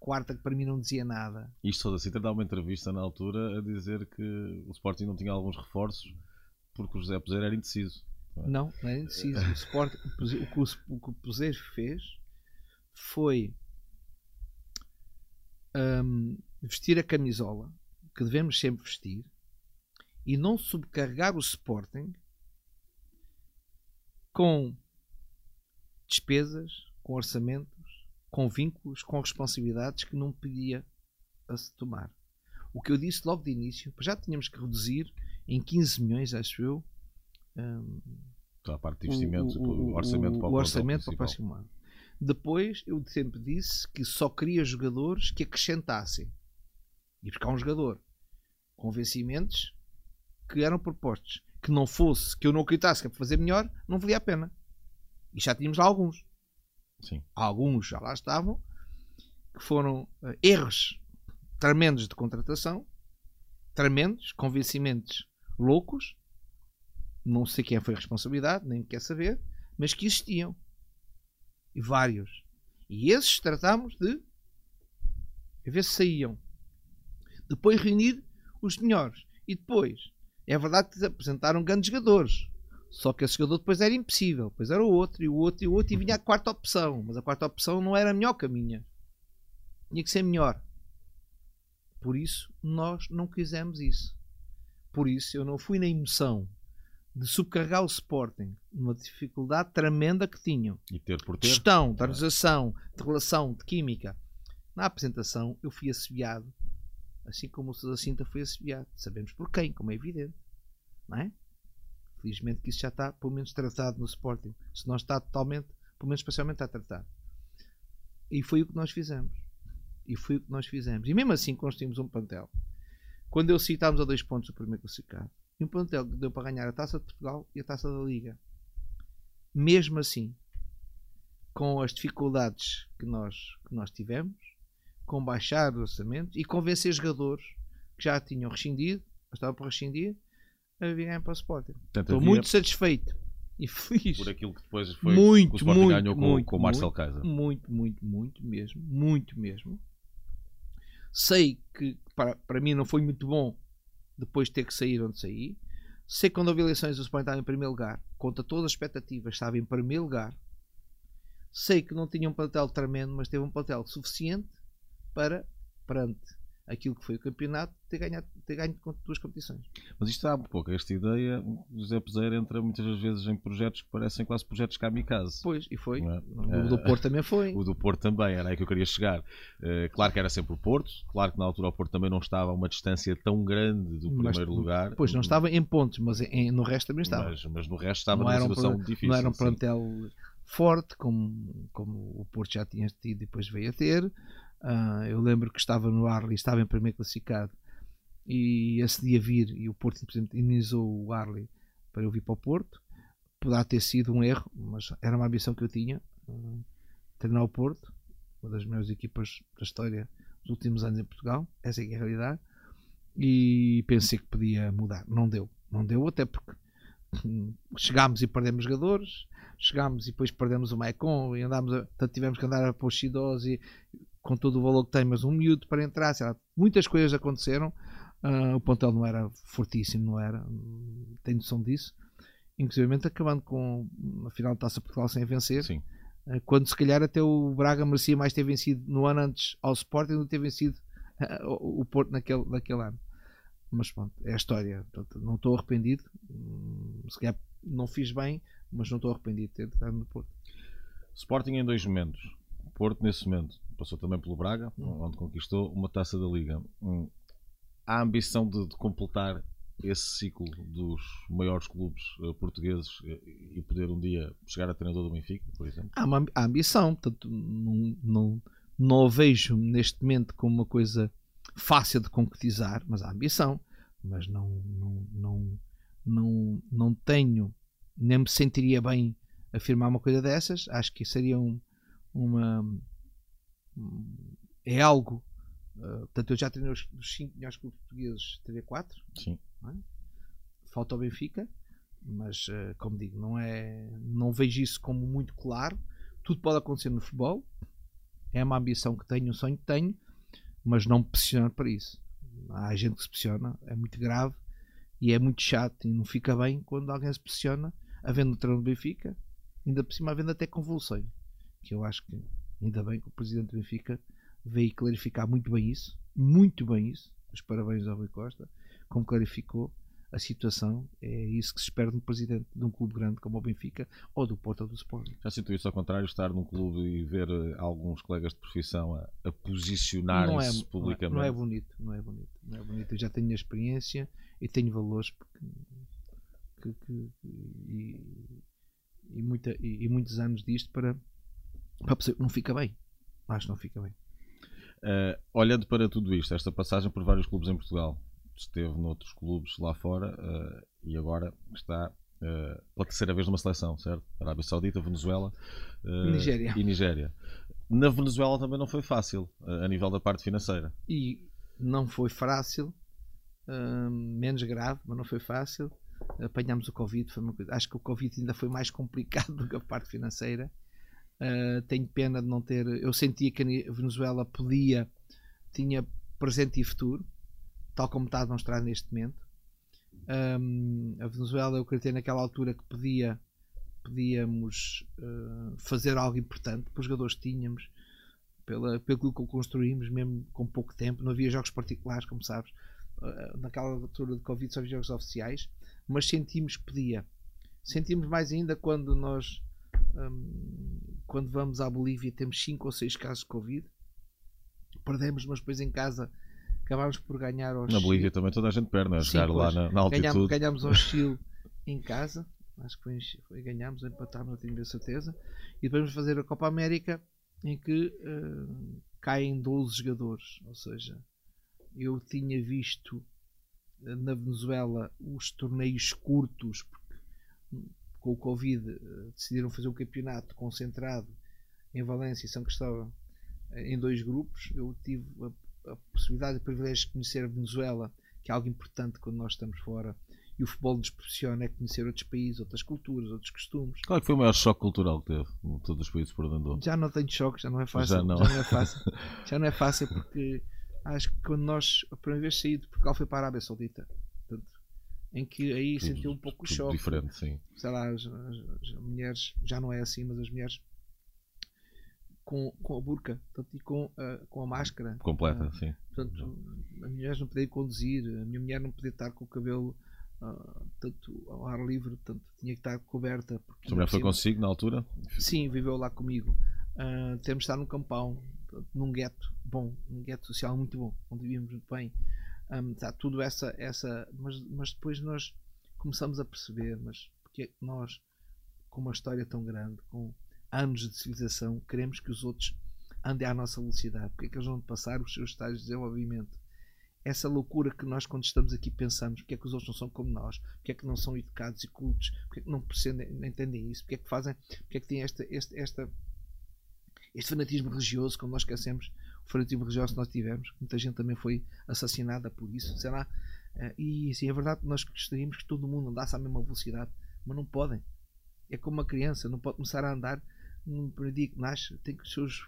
Quarta que para mim não dizia nada. Isto Sousa Sintra dá uma entrevista na altura a dizer que o Sporting não tinha alguns reforços porque o José Peseiro era indeciso. Não, não era indeciso. O, Sport, o, que o, o que o fez foi hum, vestir a camisola que devemos sempre vestir e não subcarregar o Sporting com despesas, com orçamentos, com vínculos, com responsabilidades que não podia a se tomar. O que eu disse logo de início, já tínhamos que reduzir em 15 milhões, acho eu, um, a parte de investimentos, o, o, o orçamento, para o, o orçamento para o próximo ano. Depois, eu sempre disse que só queria jogadores que acrescentassem. E buscar um jogador com vencimentos que eram propostos. Que não fosse, que eu não acreditasse que para fazer melhor, não valia a pena. E já tínhamos lá alguns. Sim. Alguns já lá estavam, que foram uh, erros tremendos de contratação, tremendos, convencimentos loucos, não sei quem foi a responsabilidade, nem quer saber, mas que existiam. E vários. E esses tratámos de a ver se saíam. Depois reunir os melhores. E depois, é verdade que apresentaram grandes jogadores. Só que esse jogador depois era impossível. Depois era o outro, e o outro, e o outro, e vinha a quarta opção. Mas a quarta opção não era melhor que a minha. Tinha que ser melhor. Por isso, nós não quisemos isso. Por isso, eu não fui na emoção de subcarregar o Sporting numa dificuldade tremenda que tinham. E ter por ter. Gestão, de organização, de relação, de química. Na apresentação, eu fui assobiado, assim como o Sousa Cinta foi assobiado. Sabemos por quem, como é evidente. Não é? Felizmente que isso já está, pelo menos, tratado no Sporting. Se não está totalmente, pelo menos parcialmente está tratado. E foi o que nós fizemos. E foi o que nós fizemos. E mesmo assim construímos um plantel. Quando eu citámos a dois pontos o primeiro classificado, e um plantel que deu para ganhar a Taça de Portugal e a Taça da Liga. Mesmo assim, com as dificuldades que nós, que nós tivemos, com baixar o orçamento e convencer jogadores que já tinham rescindido, estavam para rescindir, a virem para o Sporting. Portanto, Estou muito satisfeito e feliz. Por aquilo que depois foi muito, que o Sporting muito, ganhou com, muito, com o Marcel Kaiser. Muito, muito, muito mesmo. Muito mesmo. Sei que para, para mim não foi muito bom depois de ter que sair onde saí. Sei que quando houve eleições o Sporting estava em primeiro lugar, contra todas as expectativas, estava em primeiro lugar. Sei que não tinha um plantel tremendo, mas teve um plantel suficiente para, perante aquilo que foi o campeonato, ter, ganhado, ter ganho com duas competições. Mas isto há um pouco, esta ideia, José Peseiro entra muitas vezes em projetos que parecem quase projetos kamikaze. Pois, e foi. É? O do Porto também foi. O do Porto também, era aí que eu queria chegar. Uh, claro que era sempre o Porto, claro que na altura o Porto também não estava a uma distância tão grande do mas, primeiro lugar. Pois, não estava em pontos, mas em, no resto também estava. Mas, mas no resto estava não numa situação um, difícil. Não era um plantel forte, como, como o Porto já tinha tido e depois veio a ter. Uh, eu lembro que estava no Arley, estava em primeiro classificado e esse dia vir e o Porto simplesmente indenizou o Arley para eu vir para o Porto. Poderá ter sido um erro, mas era uma ambição que eu tinha uh, treinar o Porto, uma das melhores equipas da história dos últimos anos em Portugal. Essa é, é a realidade. E pensei que podia mudar. Não deu. Não deu, até porque hum, chegámos e perdemos jogadores, chegámos e depois perdemos o Maicon e andámos a, portanto, tivemos que andar a pôr e com todo o valor que tem, mas um miúdo para entrar, lá, muitas coisas aconteceram. Uh, o pontel não era fortíssimo, não era, tenho noção disso. Inclusive acabando com a final de taça Portugal sem vencer. Sim. Uh, quando se calhar até o Braga merecia mais ter vencido no ano antes ao Sporting do que ter vencido uh, o Porto naquele, naquele ano. Mas pronto, é a história. Portanto, não estou arrependido. Hum, se calhar não fiz bem, mas não estou arrependido de ter estado no Porto. Sporting em dois momentos. Porto nesse momento passou também pelo Braga, hum. onde conquistou uma taça da Liga. Hum. Há a ambição de, de, completar esse ciclo dos maiores clubes uh, portugueses uh, e poder um dia chegar a treinador do Benfica, por exemplo? Há uma há ambição, portanto, não, não, não a vejo neste momento como uma coisa fácil de concretizar, mas há ambição. Mas não, não, não, não, não tenho, nem me sentiria bem afirmar uma coisa dessas. Acho que seria um, uma é algo. Uh, portanto, eu já treinei os 5 melhores clubes portugueses, teria 4. Sim. É? Falta o Benfica, mas uh, como digo, não é, não vejo isso como muito claro. Tudo pode acontecer no futebol. É uma ambição que tenho, um sonho que tenho, mas não me pressiono para isso. Há gente que se pressiona, é muito grave e é muito chato e não fica bem quando alguém se pressiona, havendo o treino do Benfica, ainda por cima havendo até convulsões. Que eu acho que Ainda bem que o presidente do Benfica veio clarificar muito bem isso, muito bem isso. Os parabéns ao Rui Costa, como clarificou a situação. É isso que se espera de um presidente de um clube grande como o Benfica ou do Porto ou do Sporting. Já sinto isso ao contrário, estar num clube e ver eh, alguns colegas de profissão a, a posicionarem-se é, publicamente. Não é, não é, bonito, não é bonito, não é bonito. Eu já tenho a experiência e tenho valores que, que, e, e, muita, e, e, muitos anos disto para, para perceber que não fica bem. Acho que não fica bem. Uh, olhando para tudo isto, esta passagem por vários clubes em Portugal, esteve noutros clubes lá fora uh, e agora está uh, pela terceira vez numa seleção, certo? Arábia Saudita, Venezuela Nigéria. e Nigéria. Na Venezuela também não foi fácil a nível da parte financeira. E não foi fácil, menos grave, mas não foi fácil. Apanhámos o Covid, foi uma coisa. Acho que o Covid ainda foi mais complicado do que a parte financeira. Uh, tenho pena de não ter. Eu sentia que a Venezuela podia, tinha presente e futuro, tal como está a demonstrar neste momento. Um, a Venezuela, eu acreditei naquela altura que podia, podíamos uh, fazer algo importante para os jogadores tínhamos, pela, pelo que construímos, mesmo com pouco tempo. Não havia jogos particulares, como sabes. Uh, naquela altura de Covid só havia jogos oficiais, mas sentimos que podia. Sentimos mais ainda quando nós um, quando vamos à Bolívia temos 5 ou 6 casos de Covid. Perdemos, mas depois em casa acabámos por ganhar Na Bolívia também toda a gente perde, né? jogar lá na, na altitude. Ganhámos, ganhámos ao Chile em casa. Acho que foi, foi ganhámos, empatámos, não tenho a certeza. E depois vamos fazer a Copa América em que uh, caem 12 jogadores. Ou seja, eu tinha visto eh, na Venezuela os torneios curtos, porque com o Covid eh, decidiram fazer um campeonato concentrado em Valência e São Cristóvão eh, em dois grupos. Eu tive a, a possibilidade e o privilégio de conhecer a Venezuela, que é algo importante quando nós estamos fora. E o futebol nos proporciona é conhecer outros países, outras culturas, outros costumes. Qual é que foi o maior choque cultural que teve em todos os países por onde andou? Já não tenho choque, já não é fácil. Já não, já não é fácil. já não é fácil porque acho que quando nós, a primeira vez saí de Portugal foi para a Arábia Saudita. Em que aí tudo, sentiu um pouco o choque. Diferente, sim. Sei lá, as, as, as, mulheres, já não é assim, mas as mulheres com, com a burca portanto, e com, uh, com a máscara. Completa, uh, sim. Portanto, as mulheres não podiam conduzir, a minha mulher não podia estar com o cabelo uh, tanto ao ar livre, portanto, tinha que estar coberta. Sua mulher foi consigo na altura? Sim, viveu lá comigo. Uh, temos de estar num campão, num gueto bom, um gueto social muito bom, onde vivíamos muito bem um, está tudo essa essa mas, mas depois nós começamos a perceber mas porque é que nós com uma história tão grande com anos de civilização queremos que os outros andem à nossa velocidade? Porque é que eles vão passar os seus estágios de desenvolvimento? Essa loucura que nós quando estamos aqui pensamos porque é que os outros não são como nós? Porque é que não são educados e cultos? Porque é que não percebem, não entendem isso? Porque é que fazem porque é que têm esta, esta, esta este fanatismo religioso quando nós esquecemos fanatismo religioso que nós tivemos. Muita gente também foi assassinada por isso, sei lá. Eh, e sim, é verdade que nós gostaríamos que todo mundo andasse à mesma velocidade, mas não podem. É como uma criança, não pode começar a andar no primeiro dia que nasce, tem que os seus,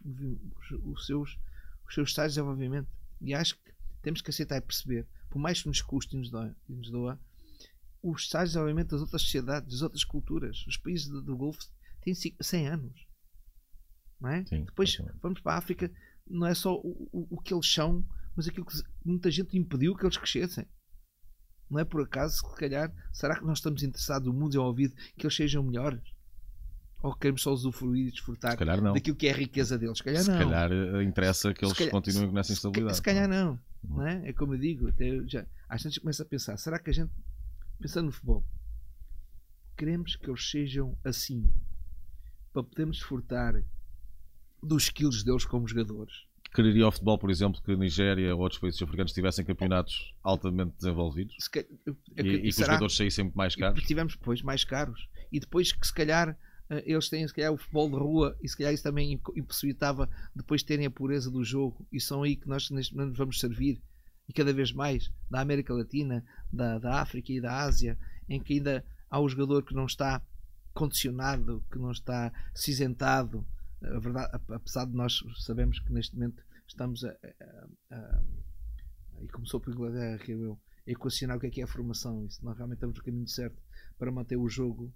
os seus, os seus estágios de desenvolvimento. E acho que temos que aceitar e perceber, por mais que nos custe e nos doa, e nos doa os estágios de desenvolvimento das outras sociedades, das outras culturas. Os países do, do Golfo têm 100 anos. Não é? Sim, Depois vamos para a África, não é só o, o, o que eles são, mas aquilo que muita gente impediu que eles crescessem. Não é por acaso, se calhar, será que nós estamos interessados, o mundo é ouvido, que eles sejam melhores? Ou queremos só usufruir e desfrutar daquilo que é a riqueza deles? Se calhar se não. Se calhar eh, interessa que eles calhar, continuem com essa instabilidade. Se, calhar não. Uhum. não é? é como eu digo, até já, às vezes começa a pensar, será que a gente, pensando no futebol, queremos que eles sejam assim para podermos desfrutar dos skills deles como jogadores. Quereria ao futebol, por exemplo, que a Nigéria ou outros países africanos tivessem campeonatos altamente desenvolvidos que, e, e que os jogadores saíssem muito mais caros? Tivemos depois mais caros. E depois que se calhar eh, eles têm se calhar o futebol de rua e se calhar isso também impossibilitava depois terem a pureza do jogo e são aí que nós neste momento vamos servir e cada vez mais da América Latina, da, da África e da Ásia, em que ainda há o jogador que não está condicionado, que não está cinzentado, a verdade, apesar de nós sabemos que neste momento estamos a, a, a, e começou por Inglaterra, que eu, a equacionar o que é que é a formação, isso nós realmente estamos no caminho certo para manter o jogo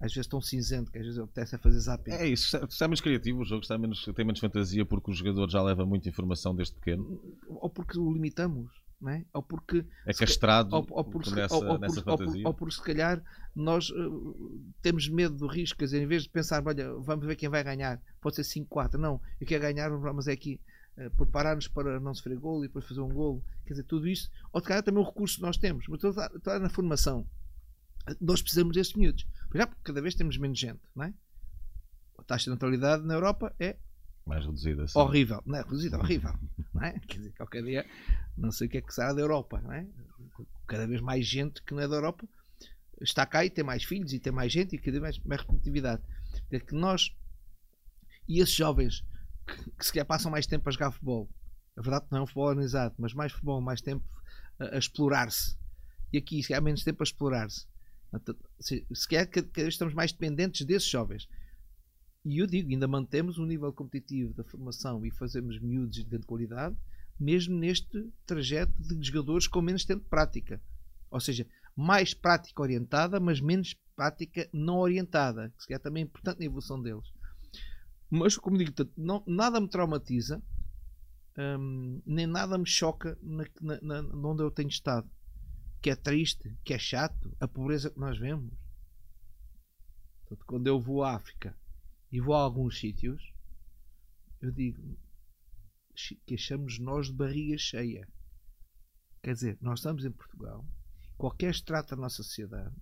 às vezes tão cinzento que às vezes apetece a fazer zapping. É isso, está, está menos criativo o jogo, está menos, tem menos fantasia porque o jogador já leva muita informação desde pequeno. Ou porque o limitamos. É? ou porque é castrado ou, ou porque, nessa, ou, ou, nessa por, fantasia. ou, porque se calhar nós uh, temos medo do risco, quer dizer, em vez de pensar, olha, vamos ver quem vai ganhar, pode ser 5-4, não, eu quero ganhar, mas é aqui uh, preparar-nos para não sofrer golo e depois fazer um golo, quer dizer, tudo isso, ou de calhar também o recurso que nós temos, mas está, está na formação, nós precisamos destes miúdos, já porque cada vez temos menos gente, não é? A taxa de natalidade na Europa é mais reduzida. Sim. Horrível, não é? Reduzida, horrível. Não é? Quer dizer, qualquer dia não sei o que é que será da Europa, não é? Cada vez mais gente que não é da Europa está cá e tem mais filhos e tem mais gente e cada vez mais, mais repetitividade. É que nós e esses jovens que, que se calhar passam mais tempo a jogar futebol, a verdade não é um futebol organizado, mas mais futebol, mais tempo a, a explorar-se. E aqui, se calhar, menos tempo a explorar-se. Se, se calhar, cada vez estamos mais dependentes desses jovens. E eu digo, ainda mantemos um nível competitivo da formação e fazemos miúdos de grande qualidade, mesmo neste trajeto de jogadores com menos tempo de prática. Ou seja, mais prática orientada, mas menos prática não orientada, que é também importante na evolução deles. Mas, como digo, não, nada me traumatiza, hum, nem nada me choca na, na, na, onde eu tenho estado. Que é triste, que é chato, a pobreza que nós vemos. Portanto, quando eu vou à África e vou a alguns sítios, eu digo que achamos nós de barriga cheia. Quer dizer, nós estamos em Portugal, qualquer extrato da nossa sociedade,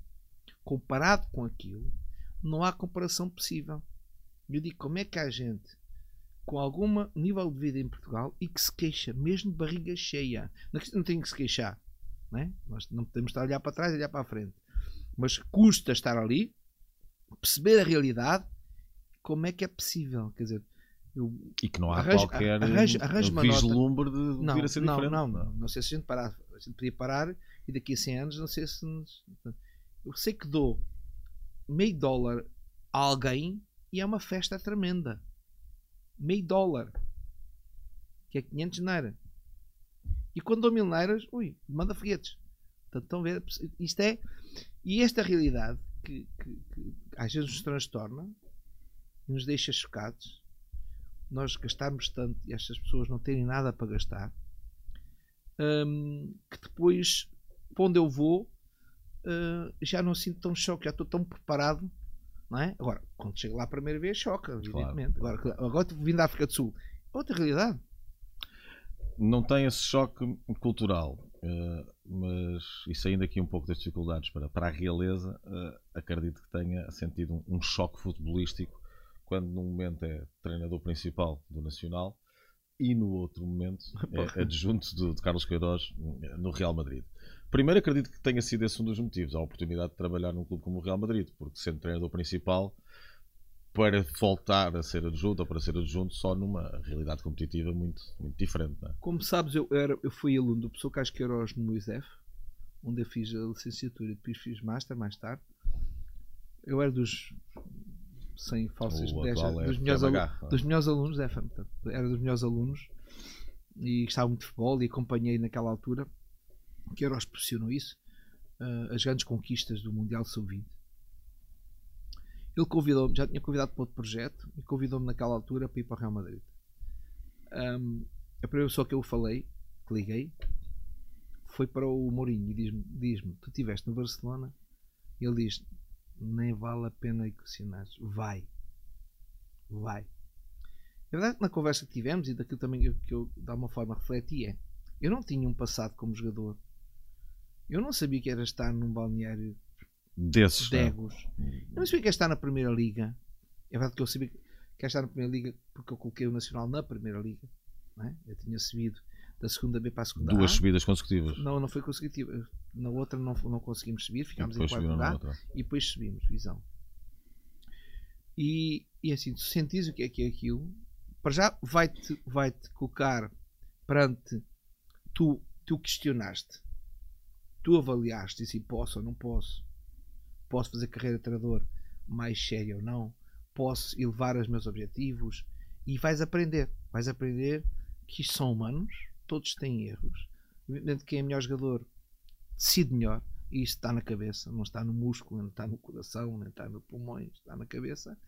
comparado com aquilo, não há comparação possível. Eu digo, como é que há gente com algum nível de vida em Portugal e que se queixa, mesmo de barriga cheia? Não, tem que se queixar. Não é? Nós não podemos estar a olhar para trás e olhar para a frente. Mas custa estar ali, perceber a realidade como é que é possível? Quer dizer, eu e que não há arranjo, qualquer arranjo, arranjo vislumbre de não, vir a ser não, diferente. Não, não, não sei se a gente parar. A gente podia parar e daqui a 100 anos, não sei se. Eu sei que dou meio dólar a alguém e é uma festa tremenda. Meio dólar. Que é 500 naira. E quando dou mil nairas, ui, manda foguetes. Portanto, estão a ver? Isto é. E esta realidade que, que, que às vezes nos transtorna nos deixa chocados. Nós gastarmos tanto e estas pessoas não terem nada para gastar, um, que depois, para onde eu vou, uh, já não sinto tão choque, já estou tão preparado. Não é? Agora, quando chego lá a primeira vez, choca, evidentemente. Claro. Agora, agora vindo da África do Sul, outra realidade. Não tem esse choque cultural, uh, mas isso ainda aqui um pouco das dificuldades para, para a realeza, uh, acredito que tenha sentido um, um choque futebolístico quando num momento é treinador principal do Nacional e no outro momento é adjunto de, de Carlos Queiroz no Real Madrid. Primeiro, acredito que tenha sido esse um dos motivos, a oportunidade de trabalhar num clube como o Real Madrid, porque sendo treinador principal, para voltar a ser adjunto ou para ser adjunto só numa realidade competitiva muito, muito diferente. É? Como sabes, eu, era, eu fui aluno do professor Carlos Queiroz no ISEF, onde eu fiz a licenciatura e depois fiz master mais tarde. Eu era dos sem falsas é dos, melhores alu dos melhores alunos, é, portanto, era dos melhores alunos e gostava muito de futebol e acompanhei naquela altura que Euros pressionou isso, uh, as grandes conquistas do Mundial Sub-20. Ele convidou-me, já tinha convidado para outro projeto e convidou-me naquela altura para ir para o Real Madrid. Um, a primeira pessoa que eu falei, que liguei, foi para o Mourinho e diz-me: diz Tu estiveste no Barcelona? E ele diz: nem vale a pena equacionar. Vai. Vai. A verdade é que na conversa que tivemos e daquilo também que eu, que eu de alguma forma refleti é eu não tinha um passado como jogador. Eu não sabia que era estar num balneário desses de egos. Eu não sabia que era estar na Primeira Liga. É verdade que eu sabia que era estar na Primeira Liga porque eu coloquei o Nacional na Primeira Liga. É? Eu tinha subido da segunda B para a segunda Duas a. subidas consecutivas. Não, não foi consecutiva. Na outra não, não conseguimos subir, ficámos em quarto lugar e depois subimos, visão. E, e assim, tu sentis o que é que é aquilo, para já vai-te vai -te colocar perante tu, tu questionaste, tu avaliaste se posso ou não posso, posso fazer carreira de treinador mais séria ou não, posso elevar os meus objetivos e vais aprender, vais aprender que são humanos, todos têm erros. Evidentemente, quem é melhor jogador decide melhor. E isso está na cabeça, não está no músculo, não está no coração, não está no pulmões, está na cabeça.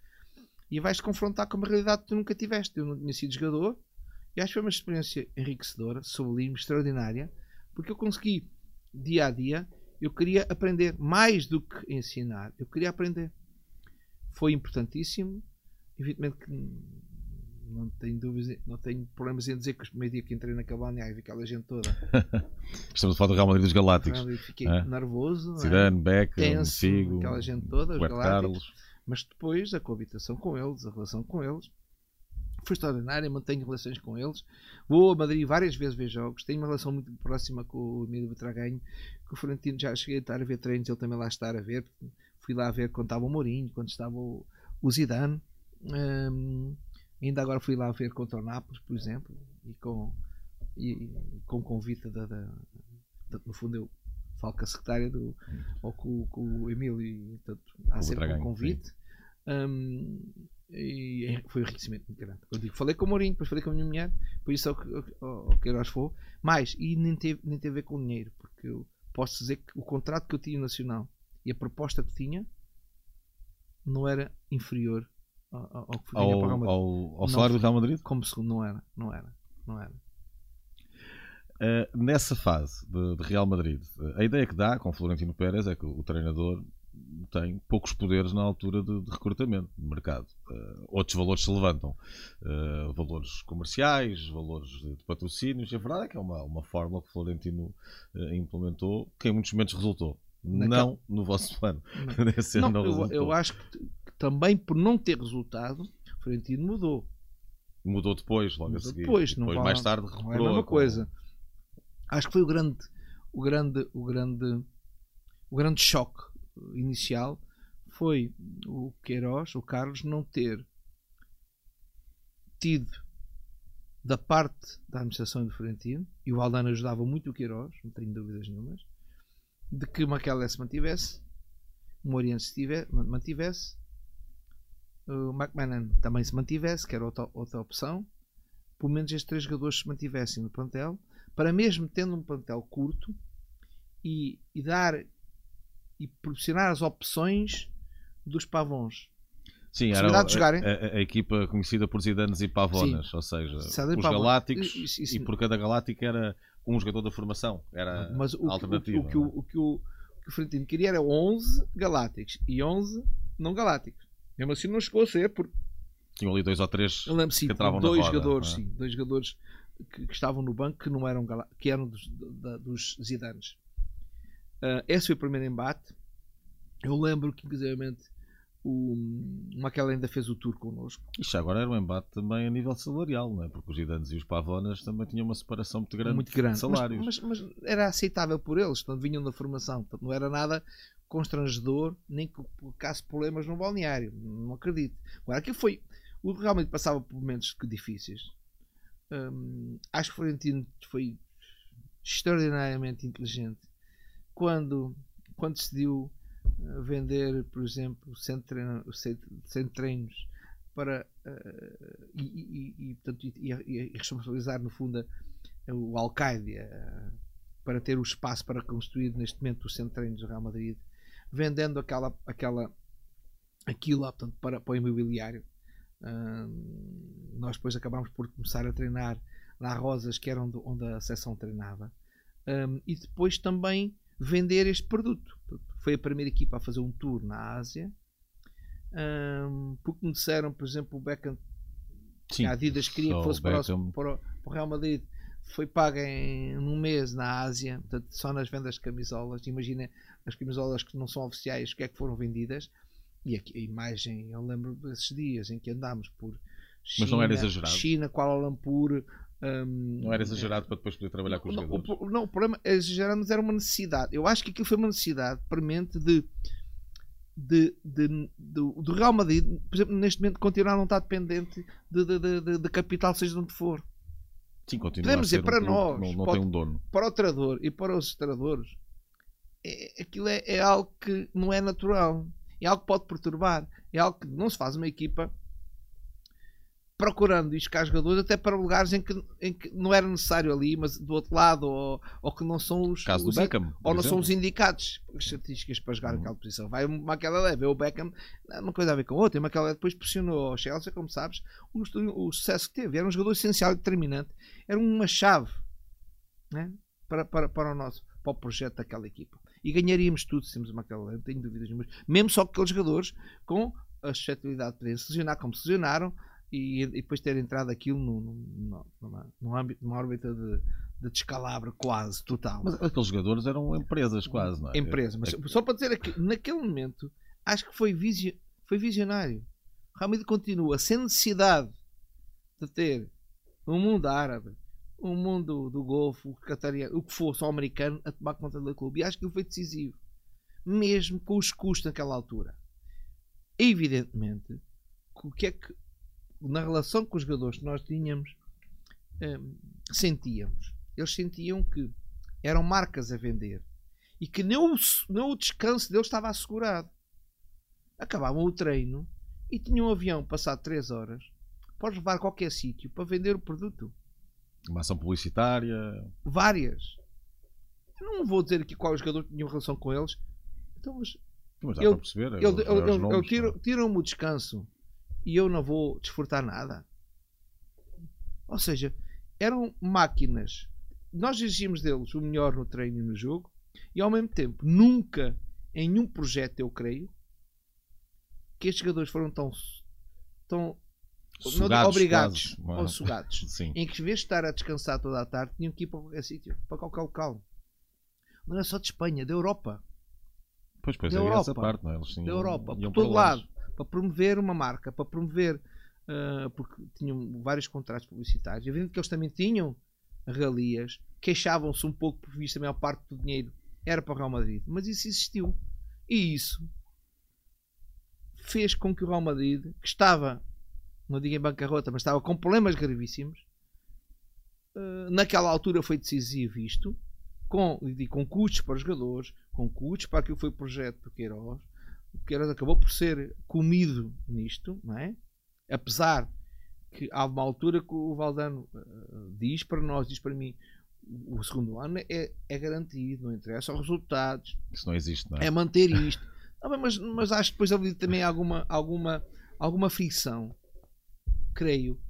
E vais-te confrontar com uma realidade que tu nunca tiveste. Eu não tinha sido jogador e acho que foi uma experiência enriquecedora, sublime, extraordinária, Porque eu consegui, dia a dia, eu queria aprender mais do que ensinar. Eu queria aprender. Foi importantíssimo. Evidentemente que não tenho dúvidas, não tenho problemas em dizer que o primeiro dia que entrei naquela balneária vi aquela gente toda. Estamos a falar do Real Madrid dos Galácticos. Fiquei é? nervoso, Zidane, é? Beckham, Tenso, Figo, aquela gente toda, os Galácticos. Mas depois a coabitação com eles, a relação com eles, foi extraordinária, mantenho relações com eles. Vou a Madrid várias vezes ver jogos, tenho uma relação muito próxima com o Emílio Betraganho, que o Florentino já cheguei a estar a ver treinos, ele também lá estar a ver. Fui lá a ver quando estava o Mourinho, quando estava o, o Zidane. Um, ainda agora fui lá ver contra o Nápoles, por exemplo, e com, e, com convite da, da, da, no fundo eu falo com a secretária do, ou com, com o Emílio e portanto, há sempre um convite. Um, e é, foi um enriquecimento muito grande. Eu digo, falei com o Mourinho, depois falei com a minha mulher, por isso é o que, ao, que nós foi. Mais, e nem teve, nem teve a ver com dinheiro, porque eu posso dizer que o contrato que eu tinha nacional e a proposta que tinha não era inferior ao, ao que ao, para o Real Madrid. Ao, ao salário do Real Madrid? Como segundo, não era, não era, não era. Uh, nessa fase de, de, Real Madrid, a ideia que dá com Florentino Pérez é que o, o treinador tem poucos poderes na altura de, de recrutamento de mercado. Uh, outros valores se levantam. Uh, valores comerciais, valores de, de patrocínios. A verdade é que é uma, uma fórmula que Florentino implementou que em muitos momentos resultou. Não no vosso plano. Não, não, eu, eu, acho que, também por não ter resultado, Florentino mudou. Mudou depois, logo mudou a seguir. Depois, depois não mais tarde recuperou. Não é a mesma coisa. Acho que foi o grande, o grande, o grande, o grande choque inicial foi o Queiroz, o Carlos, não ter tido da parte da administração do Florentino, e o Aldana ajudava muito o Queiroz, não tenho dúvidas nenhumas, de que o Maquelé se mantivesse, o Moriente se tiver, mantivesse, o McMahon também se mantivesse, que era outra, outra opção, pelo menos estes três jogadores se mantivessem no plantel, para mesmo tendo um plantel curto e, e dar e proporcionar as opções dos pavões. Sim, era a, a, a, equipa conhecida por Zidanes e Pavonas, Sim. ou seja, os Galácticos isso, isso, e por cada Galáctico era um jogador da formação, era mas o, alternativa. O, o, que o, o, que o, que o Frentino queria era 11 Galácticos e 11 não Galácticos. Mesmo assim não chegou a ser porque tinham ali dois ou três lembro, sim, que entravam dois na roda, jogadores, é? sim, dois jogadores que, que, estavam no banco que não eram que eram dos, da, dos Zidanes. Uh, esse foi o primeiro embate. Eu lembro que, inclusive, o Maquela ainda fez o tour connosco. Isto agora era um embate também a nível salarial, não é? Porque os Gidanes e os Pavonas também tinham uma separação muito grande, muito grande. de salários. Mas, mas, mas, era aceitável por eles, portanto, vinham da formação. Portanto, não era nada constrangedor, nem que colocasse problemas no balneário. Não acredito. Agora, aqui foi. O realmente passava por momentos difíceis. Hum, acho que o Florentino foi extraordinariamente inteligente quando, quando decidiu vender, por exemplo, centro, centro treinos para uh, e, e, e, portanto, e, e, responsabilizar no fundo o Al-Qaeda uh, para ter o espaço para construir neste momento o centro treinos do Real Madrid, vendendo aquela, aquela aquilo portanto, para, para o imobiliário. Uh, nós depois acabámos por começar a treinar lá Rosas, que era onde, onde a seção treinava, um, e depois também vender este produto. Foi a primeira equipa a fazer um tour na Ásia. Um, porque me disseram, por exemplo, o Beckham Sim, a Adidas queria que fosse para o, para, o, Real Madrid foi paga em um mês na Ásia, portanto, só nas vendas de camisolas. Imagina as camisolas que não são oficiais, o que é que foram vendidas. E aqui, a imagem, eu lembro desses dias em que andámos por China, Mas não era exagerado. China, Kuala Lumpur, um, não era exagerado para depois poder trabalhar com os não, jogadores? O, não, o problema é exagerado, mas era uma necessidade. Eu acho que aquilo foi uma necessidade premente de, de, de, de, do Real Madrid, por exemplo, neste momento, continuar a não estar dependente de, de, de, capital, seja de onde for. Sim, continua Podemos dizer, para nós, não, não tem um dono. para o treinador e para os treinadores, é, aquilo é, é algo que não é natural. É algo que pode perturbar. É algo que não se faz uma equipa procurando iscar jogadores até para lugares em que, em que não era necessário ali, mas do outro lado, ou, ou que não são os. Caso os, do Beckham. Ou não exemplo. são os indicados, as estatísticas para jogar uhum. aquela posição. Vai uma aquela leve, o Beckham, uma coisa a ver com outra, aquela depois pressionou o Chelsea, como sabes, o, o, sucesso que teve. Era um jogador essencial e determinante, era uma chave. Né? para, para, para o nosso para o projeto daquela equipa. E ganharíamos tudo se temos uma aquela, não tenho dúvidas nenhuma. Mesmo só que aqueles jogadores com a suscetibilidade de poderem se lesionar como se lesionaram e, e depois ter entrado aquilo no, no, numa, numa, numa órbita de, de descalabro quase total. Mas aqueles jogadores eram empresas quase, não é? Empresas, mas é... só para dizer que naquele momento acho que foi, visi, foi visionário. Realmente continua sem necessidade de ter um mundo árabe, um mundo do Golfo, o, o que for, só americano, a tomar conta do clube. E acho que ele foi decisivo, mesmo com os custos naquela altura. Evidentemente, o que é que na relação com os jogadores que nós tínhamos, hum, sentíamos. Eles sentiam que eram marcas a vender e que nem o, nem o descanso deles estava assegurado. Acabavam o treino e tinham um avião passado 3 horas para levar a qualquer sítio para vender o produto. Uma ação publicitária? Várias. Eu não vou dizer aqui qual jogador tinha relação com eles. Então, mas, mas dá ele, para perceber. Ele, ele, ele, ele tira, tiram-me o descanso e eu não vou desfrutar nada. Ou seja, eram máquinas. Nós exigimos deles o melhor no treino e no jogo e ao mesmo tempo nunca em nenhum projeto eu creio que estes jogadores foram tão tão sugados, obrigados ou sugados em que em vez de estar a descansar toda a tarde tinham que ir para qualquer sítio para qualquer local. Não é só de Espanha, da Europa. Pois, pois, da é Europa, essa parte, não é? Eles tinham, da Europa, por todo lado para promover uma marca, para promover, uh, porque tinham vários contratos publicitários. Evidente que eles também tinham regalias, queixavam-se um pouco por vista a maior parte do dinheiro era para o Real Madrid, mas isso existiu. E isso fez com que o Real Madrid, que estava, não digo em bancarrota, mas estava com problemas gravíssimos, uh, naquela altura foi decisivo isto, com, com custos para os jogadores, com custos para aquilo que foi o projeto do Queiroz, Queiroz acabou por ser comido nisto, não é? Apesar que há uma altura que o Valdano uh, diz para nós, diz para mim, o segundo ano é, é garantido, não interessa os resultados. Isso não existe, não é? É manter isto. não, mas, mas acho que depois ali também alguma, alguma, alguma fricção, creio,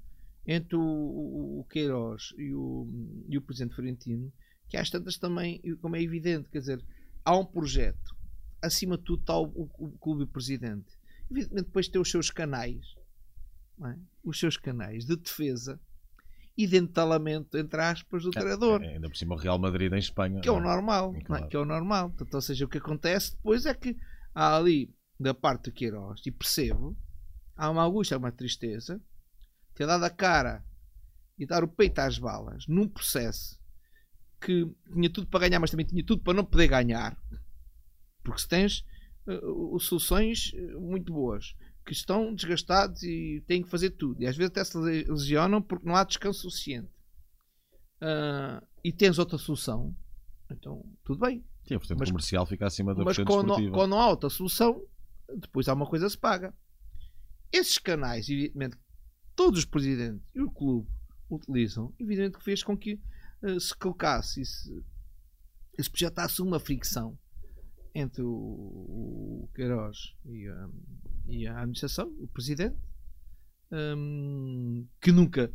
entre o, o Queiroz e o, e o Presidente Florentino, que às tantas também, como é evidente, quer dizer, há um projeto acima de tudo está o, o, o clube presidente. Evidentemente, depois tem os seus canais, é? os seus canais de defesa e de entalamento, entre aspas, do é, treinador. É, ainda por cima o Real Madrid em Espanha. Que é o é? normal. É? Claro. Que é o normal. Portanto, ou seja, o que acontece depois é que há ali, da parte do Queiroz, e percebo, há uma angústia, uma tristeza, ter dado a cara e dar o peito às balas num processo que tinha tudo para ganhar, mas também tinha tudo para não poder ganhar. Porque se tens uh, soluções eh, muito boas que estão desgastados e têm que fazer tudo, e às vezes até se lesionam porque não há descanso suficiente, uh, e tens outra solução, então tudo bem. Sim, vertente mas, comercial fica acima da Mas quando, quando não há outra solução, depois há uma coisa que se paga. Esses canais, evidentemente, todos os presidentes e o clube utilizam, evidente que fez com que uh, se colocasse e se, se projetasse uma fricção entre o, o Queiroz e a, e a administração, o presidente, um, que nunca,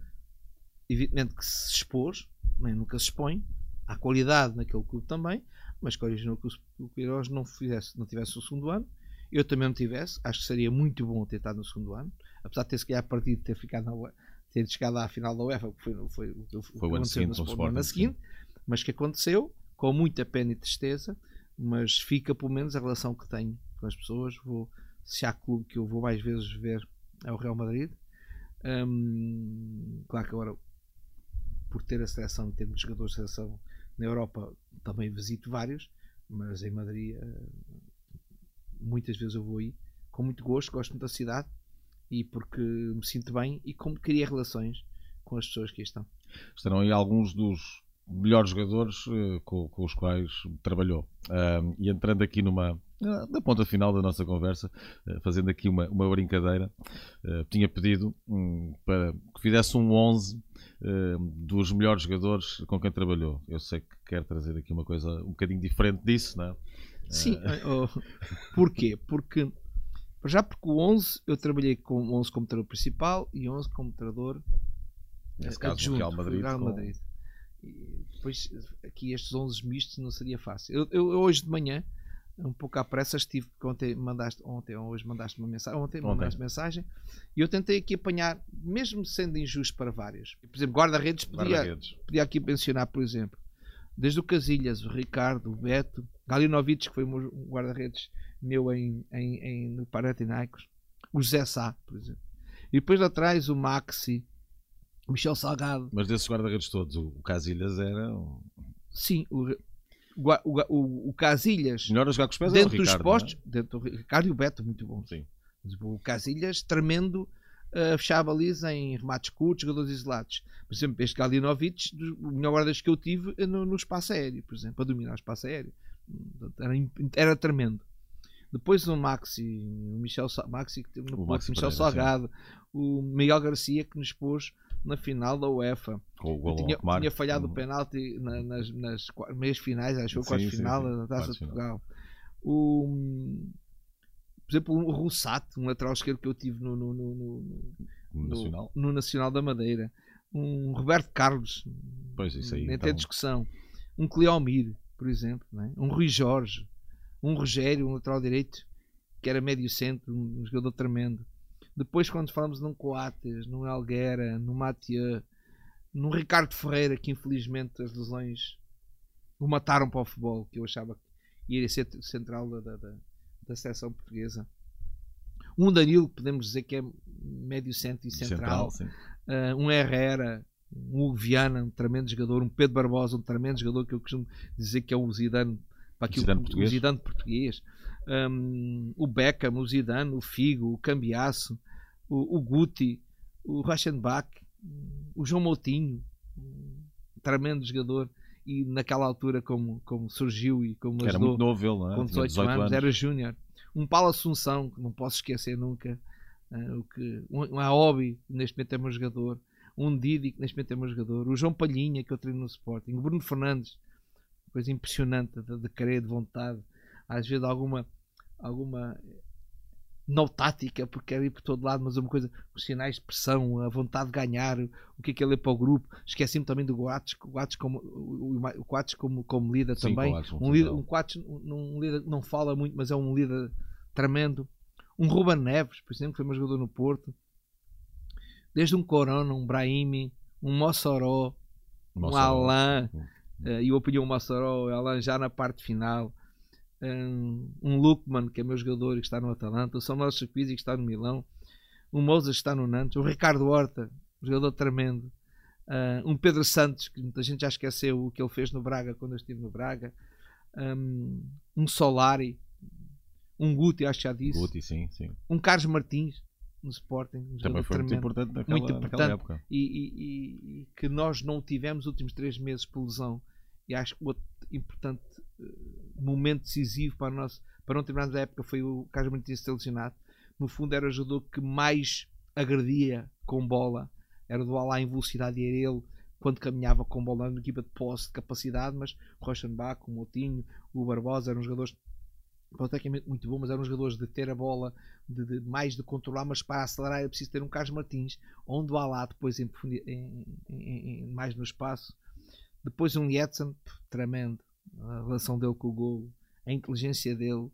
evidentemente, que se expôs, nem nunca se expõe, há qualidade naquele clube também, mas que originou que o Queiroz não, fizesse, não tivesse o segundo ano. Eu também não tivesse, acho que seria muito bom ter estado no segundo ano, apesar de ter se calhar partido ter ficado na ter chegado à final da UEFA, que foi, foi, foi, foi o ano seguinte, no seguinte, mas que aconteceu com muita pena e tristeza mas fica pelo menos a relação que tenho com as pessoas. Vou, se há clube que eu vou mais vezes ver é o Real Madrid. Hum, claro que agora, por ter a seleção e termos jogadores de seleção na Europa, também visito vários, mas em Madrid eh, muitas vezes eu vou aí com muito gosto, gosto muito da cidade e porque me sinto bem e como cria relações com as pessoas que estão. Estarão aí alguns dos melhores jogadores uh, com, com, os quais trabalhou. Uh, e entrando aqui numa na ponta final da nossa conversa, uh, fazendo aqui uma, uma brincadeira, eh, tinha pedido um, para que fizesse um 11 dos melhores jogadores com quem trabalhou. Eu sei que quer trazer aqui uma coisa um bocadinho diferente disso, não é? Sim, oh, porquê? Porque já porque o 11 eu trabalhei com 11 como treinador principal e 11 como treinador Nesse caso, Real Madrid, Real Madrid. E depois, aqui estes 11 mistos não seria fácil. Eu, eu hoje de manhã, um pouco à pressa, estive, porque ontem mandaste, ontem ou hoje mandaste uma mensagem, ontem, ontem. mandaste mensagem, e eu tentei aqui apanhar, mesmo sendo injusto para vários. Por exemplo, guarda-redes podia, guarda podia aqui mencionar, por exemplo, desde o Casilhas, o Ricardo, o Beto, Galinovic, que foi um guarda-redes meu em, em, em, no Panathinaikos, o José Sá, por exemplo. E depois de atrás o Maxi, Michel Salgado. Mas desses guarda-redes todos, o Casilhas era. Um... Sim, o, o, o, o Casilhas. Melhor a jogar com os pés dentro dos postos, é? dentro do Ricardo e o Beto, muito bom. Sim. O Casilhas, tremendo a fechar a baliza em remates curtos, jogadores isolados. Por exemplo, este Galinovic, o melhor guarda que eu tive no, no, espaço aéreo, por exemplo, a dominar o espaço aéreo. Era, era tremendo. Depois o Maxi, o Michel Maxi que teve no o Porto, Michel Salgado, o Miguel Garcia que nos pôs na final da UEFA. O tinha, tinha, falhado uhum. o penalti na, nas, nas meias finais, acho que quarto final da Taça de Portugal. O, por exemplo, o Roussato, um lateral esquerdo que eu tive no, no, no, no Nacional. no Nacional da Madeira. Um Roberto Carlos, pois, isso aí, nem então... tem discussão. Um Cleomir, por exemplo. É? Um Rui Jorge. Um Rogério, um lateral direito, que era médio centro, um jogador tremendo. Depois, quando falamos num Coates, num Alguera, num Mathieu, num Ricardo Ferreira, que infelizmente as lesões o mataram para o futebol, que eu achava que ia ser central da, da, da seleção portuguesa. Um Danilo, podemos dizer que é médio centro e central. central uh, um Herrera, um Hugo Viana, um tremendo jogador. Um Pedro Barbosa, um tremendo jogador que eu costumo dizer que é o Zidane, para aqui, o, Zidane português. O Zidane português. Um, o Beckham, o Zidane, o Figo, o Cambiasso, o, o Guti, o Reichenbach, o João Moutinho, um tremendo jogador e naquela altura como, como surgiu e como era muito novo ele, é? com 18, 18 anos, anos, era júnior. Um Paulo Assunção, que não posso esquecer nunca, uh, o que, um, um Aobi, neste momento é meu jogador, um Didi, que neste momento é meu jogador, o João Palhinha, que eu treino no Sporting, o Bruno Fernandes, coisa impressionante de, de querer, de vontade, às vezes alguma, alguma não tática, porque quer ir por todo lado, mas é uma coisa, os sinais de pressão, a vontade de ganhar, o que é que ele é para o grupo. Esqueci-me também do Coates, Coates como, o Coates como, como líder Sim, também. um, líder, um Coates um, um líder não fala muito, mas é um líder tremendo. Um Ruben Neves, por exemplo, que foi um jogador no Porto. Desde um Corona, um Brahimi, um Mossoró, um Alain, uh, e eu apanhei o Mossoró, o Alain já na parte final um, um Lukman, que é meu jogador e que está no Atalanta, o Samuel Chapizzi, que está no Milão, o Moses que está no Nantes, o Ricardo Horta, jogador tremendo, uh, um Pedro Santos, que muita gente já esqueceu o que ele fez no Braga quando eu estive no Braga, um, um Solari, um Guti, acho que já disse, Guti, sim, sim. um Carlos Martins, no Sporting. Um Também foi tremendo, muito importante naquela, muito importante, naquela época. E, e, e, que nós não tivemos os últimos três meses por lesão. E acho que outro importante momento decisivo para, nós, para não terminarmos a época foi o Carlos Martins ser lesionado. No fundo, era o jogador que mais agredia com bola, era do lá em velocidade e era ele quando caminhava com bola na equipa de posse de capacidade. Mas o Rochenbach, o Moutinho, o Barbosa eram jogadores tecnicamente muito bons, mas eram jogadores de ter a bola, de, de, mais de controlar, mas para acelerar é preciso ter um Carlos Martins, onde o Alá depois em, em, em, mais no espaço. Depois um Jetson, tremendo a relação dele com o gol, a inteligência dele,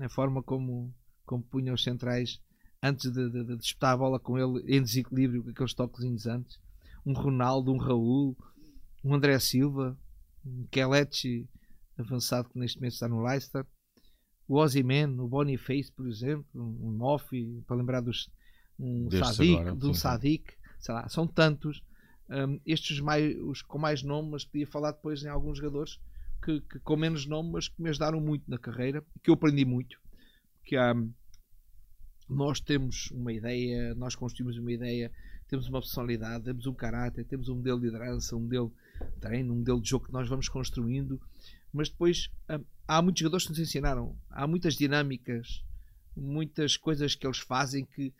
a forma como, como punha os centrais antes de, de, de, disputar a bola com ele em desequilíbrio, com aqueles toquezinhos antes. Um Ronaldo, um Raul, um André Silva, um Kelechi avançado que neste momento está no Leicester, o Ozyman, o Boniface, por exemplo, um Moffi, para lembrar dos um Sadik, agora, de um Sadik, sei lá, são tantos. Um, estes mais, os com mais nome, mas podia falar depois em alguns jogadores que, que, com menos nome, mas que me ajudaram muito na carreira, que eu aprendi muito. Que há, nós temos uma ideia, nós construímos uma ideia, temos uma personalidade, temos um caráter, temos um modelo de liderança, um modelo de treino, um modelo de jogo que nós vamos construindo, mas depois há muitos jogadores que nos ensinaram, há muitas dinâmicas, muitas coisas que eles fazem que,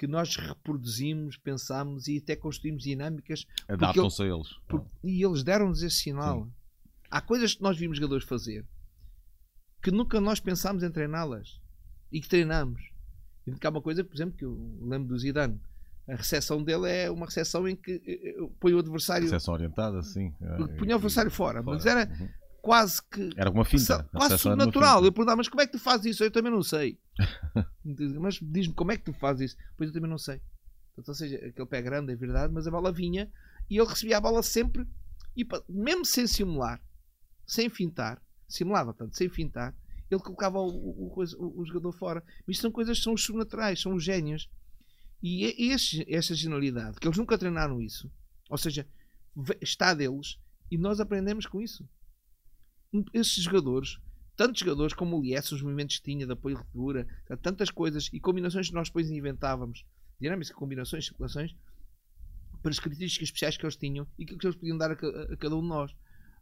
que nós reproduzimos, pensamos e até construímos dinâmicas. Adaptam-se a eles. Por, e eles deram-nos esse sinal. Sim. Há coisas que nós vimos jogadores fazer que nunca nós pensámos em treiná-las e que treinamos. E há uma coisa, por exemplo, que eu lembro do Zidane, A recepção dele é uma recepção em que eh, eh, põe o adversário. Recepção orientada, sim. Punha o adversário fora, fora. mas era uhum. Quase que. Era uma finta. Quase sobrenatural. Eu perguntava, mas como é que tu fazes isso? Eu também não sei. mas diz-me como é que tu fazes isso? Pois eu também não sei. Portanto, ou seja, aquele pé grande é verdade, mas a bola vinha e ele recebia a bola sempre, e mesmo sem simular, sem fintar, simulava, portanto, sem fintar, ele colocava o, o, o, o jogador fora. Mas são coisas que são os sobrenaturais, são os génios. E este, esta genialidade, que eles nunca treinaram isso, ou seja, está deles e nós aprendemos com isso. Estes jogadores, tantos jogadores como o Lies, os movimentos que tinha de apoio e ruptura, tantas coisas e combinações que nós depois inventávamos, dinâmicas, combinações, circulações, para as características especiais que eles tinham e que eles podiam dar a, a, a cada um de nós.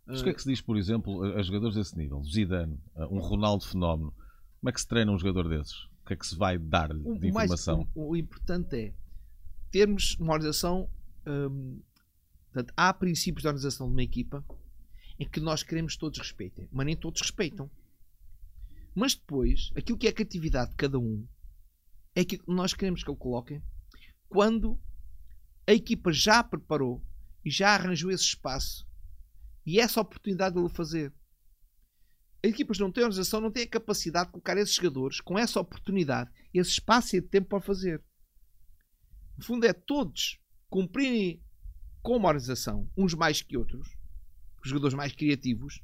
Mas o que é que se diz, por exemplo, a, a jogadores desse nível? Zidane, um Ronaldo fenómeno. Como é que se treina um jogador desses? O que é que se vai dar-lhe de informação? Mais, o, o, importante é termos uma organização. Hum, portanto, há princípios de organização de uma equipa em que nós queremos que todos respeitem, mas nem todos respeitam. Mas depois, aquilo que é a criatividade de cada um é que nós queremos que ele coloque quando a equipa já preparou e já arranjou esse espaço e essa oportunidade de o fazer. As equipas não têm organização, não têm a capacidade de colocar esses jogadores com essa oportunidade, esse espaço e tempo para fazer. No fundo, é todos cumprirem com uma organização, uns mais que outros, os jogadores mais criativos,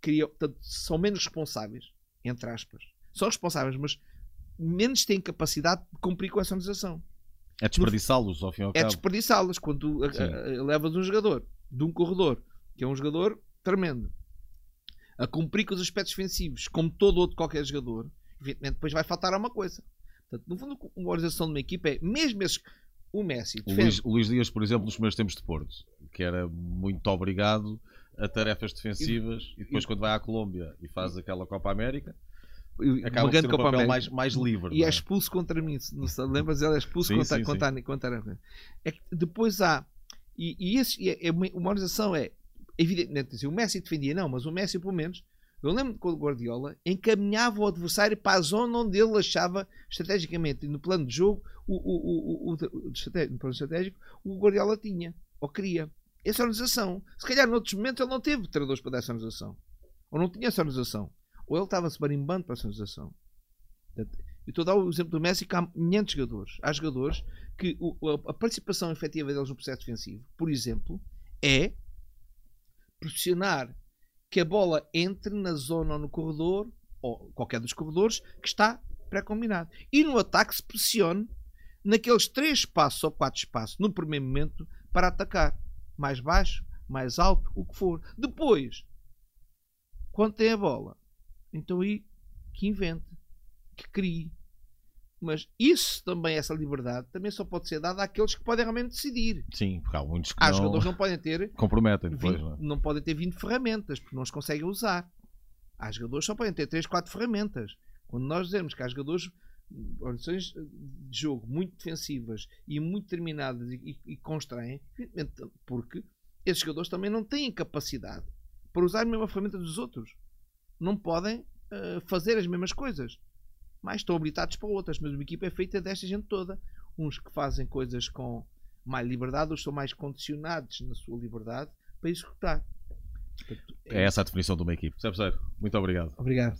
criam, portanto, são menos responsáveis, entre aspas. São responsáveis, mas menos têm capacidade de cumprir com essa organização. É desperdiçá-los ao fim e ao é cabo. É desperdiçá-los quando levas um jogador de um corredor, que é um jogador tremendo, a cumprir com os aspectos defensivos, como todo outro qualquer jogador, evidentemente depois vai faltar alguma coisa. Portanto, no fundo, uma organização de uma equipa é mesmo esse, o Messi. O Luís, Luís, Dias, por exemplo, nos primeiros tempos de Porto, que era muito obrigado a tarefas defensivas, e, e depois, e, quando vai à Colômbia e faz aquela Copa América acaba uma grande um Copa mais, mais livre. E é? é? expulso contra mim, não se lembras? Ele é expulso sim, contra, sim, contra, sim. contra, É que depois há. E, e, esse, é, é, uma organização é. Evidentemente, assim, o Messi defendia, não, mas o Messi, pelo menos, eu lembro com o Guardiola, encaminhava o adversário para a zona onde ele achava estrategicamente, no plano de jogo, o, o, o, o, no plano estratégico, o Guardiola tinha, ou queria. Essa organização. Se calhar, noutros momentos, ele não teve treinadores para dar essa organização. Ou não tinha essa organização ou ele estava-se marimbando para a sonorização. Eu estou a dar o exemplo do Messi que há 500 jogadores. Há jogadores que a participação efetiva deles no processo defensivo, por exemplo, é pressionar que a bola entre na zona ou no corredor, ou qualquer dos corredores, que está pré-combinado. E no ataque se pressione naqueles três espaços ou quatro espaços no primeiro momento para atacar. Mais baixo, mais alto, o que for. Depois, quando tem a bola, então aí que invente, que crie. Mas isso também, essa liberdade, também só pode ser dada àqueles que podem realmente decidir. Sim, porque há muitos que há não... jogadores não podem ter... Comprometem depois, 20, não, é? não podem ter 20 ferramentas, porque não as conseguem usar. Há jogadores que só podem ter 3, 4 ferramentas. Quando nós dizemos que há jogadores organizações de jogo muito defensivas e muito determinadas e, e, e constroem, porque esses jogadores também não têm capacidade para usar a mesma ferramenta dos outros não podem uh, fazer as mesmas coisas. Mas estão habilitados para outras. Mas uma equipa é feita desta gente toda. Uns que fazem coisas com mais liberdade, outros são mais condicionados na sua liberdade para executar. é, é essa a definição de uma equipe. Muito obrigado. Obrigado.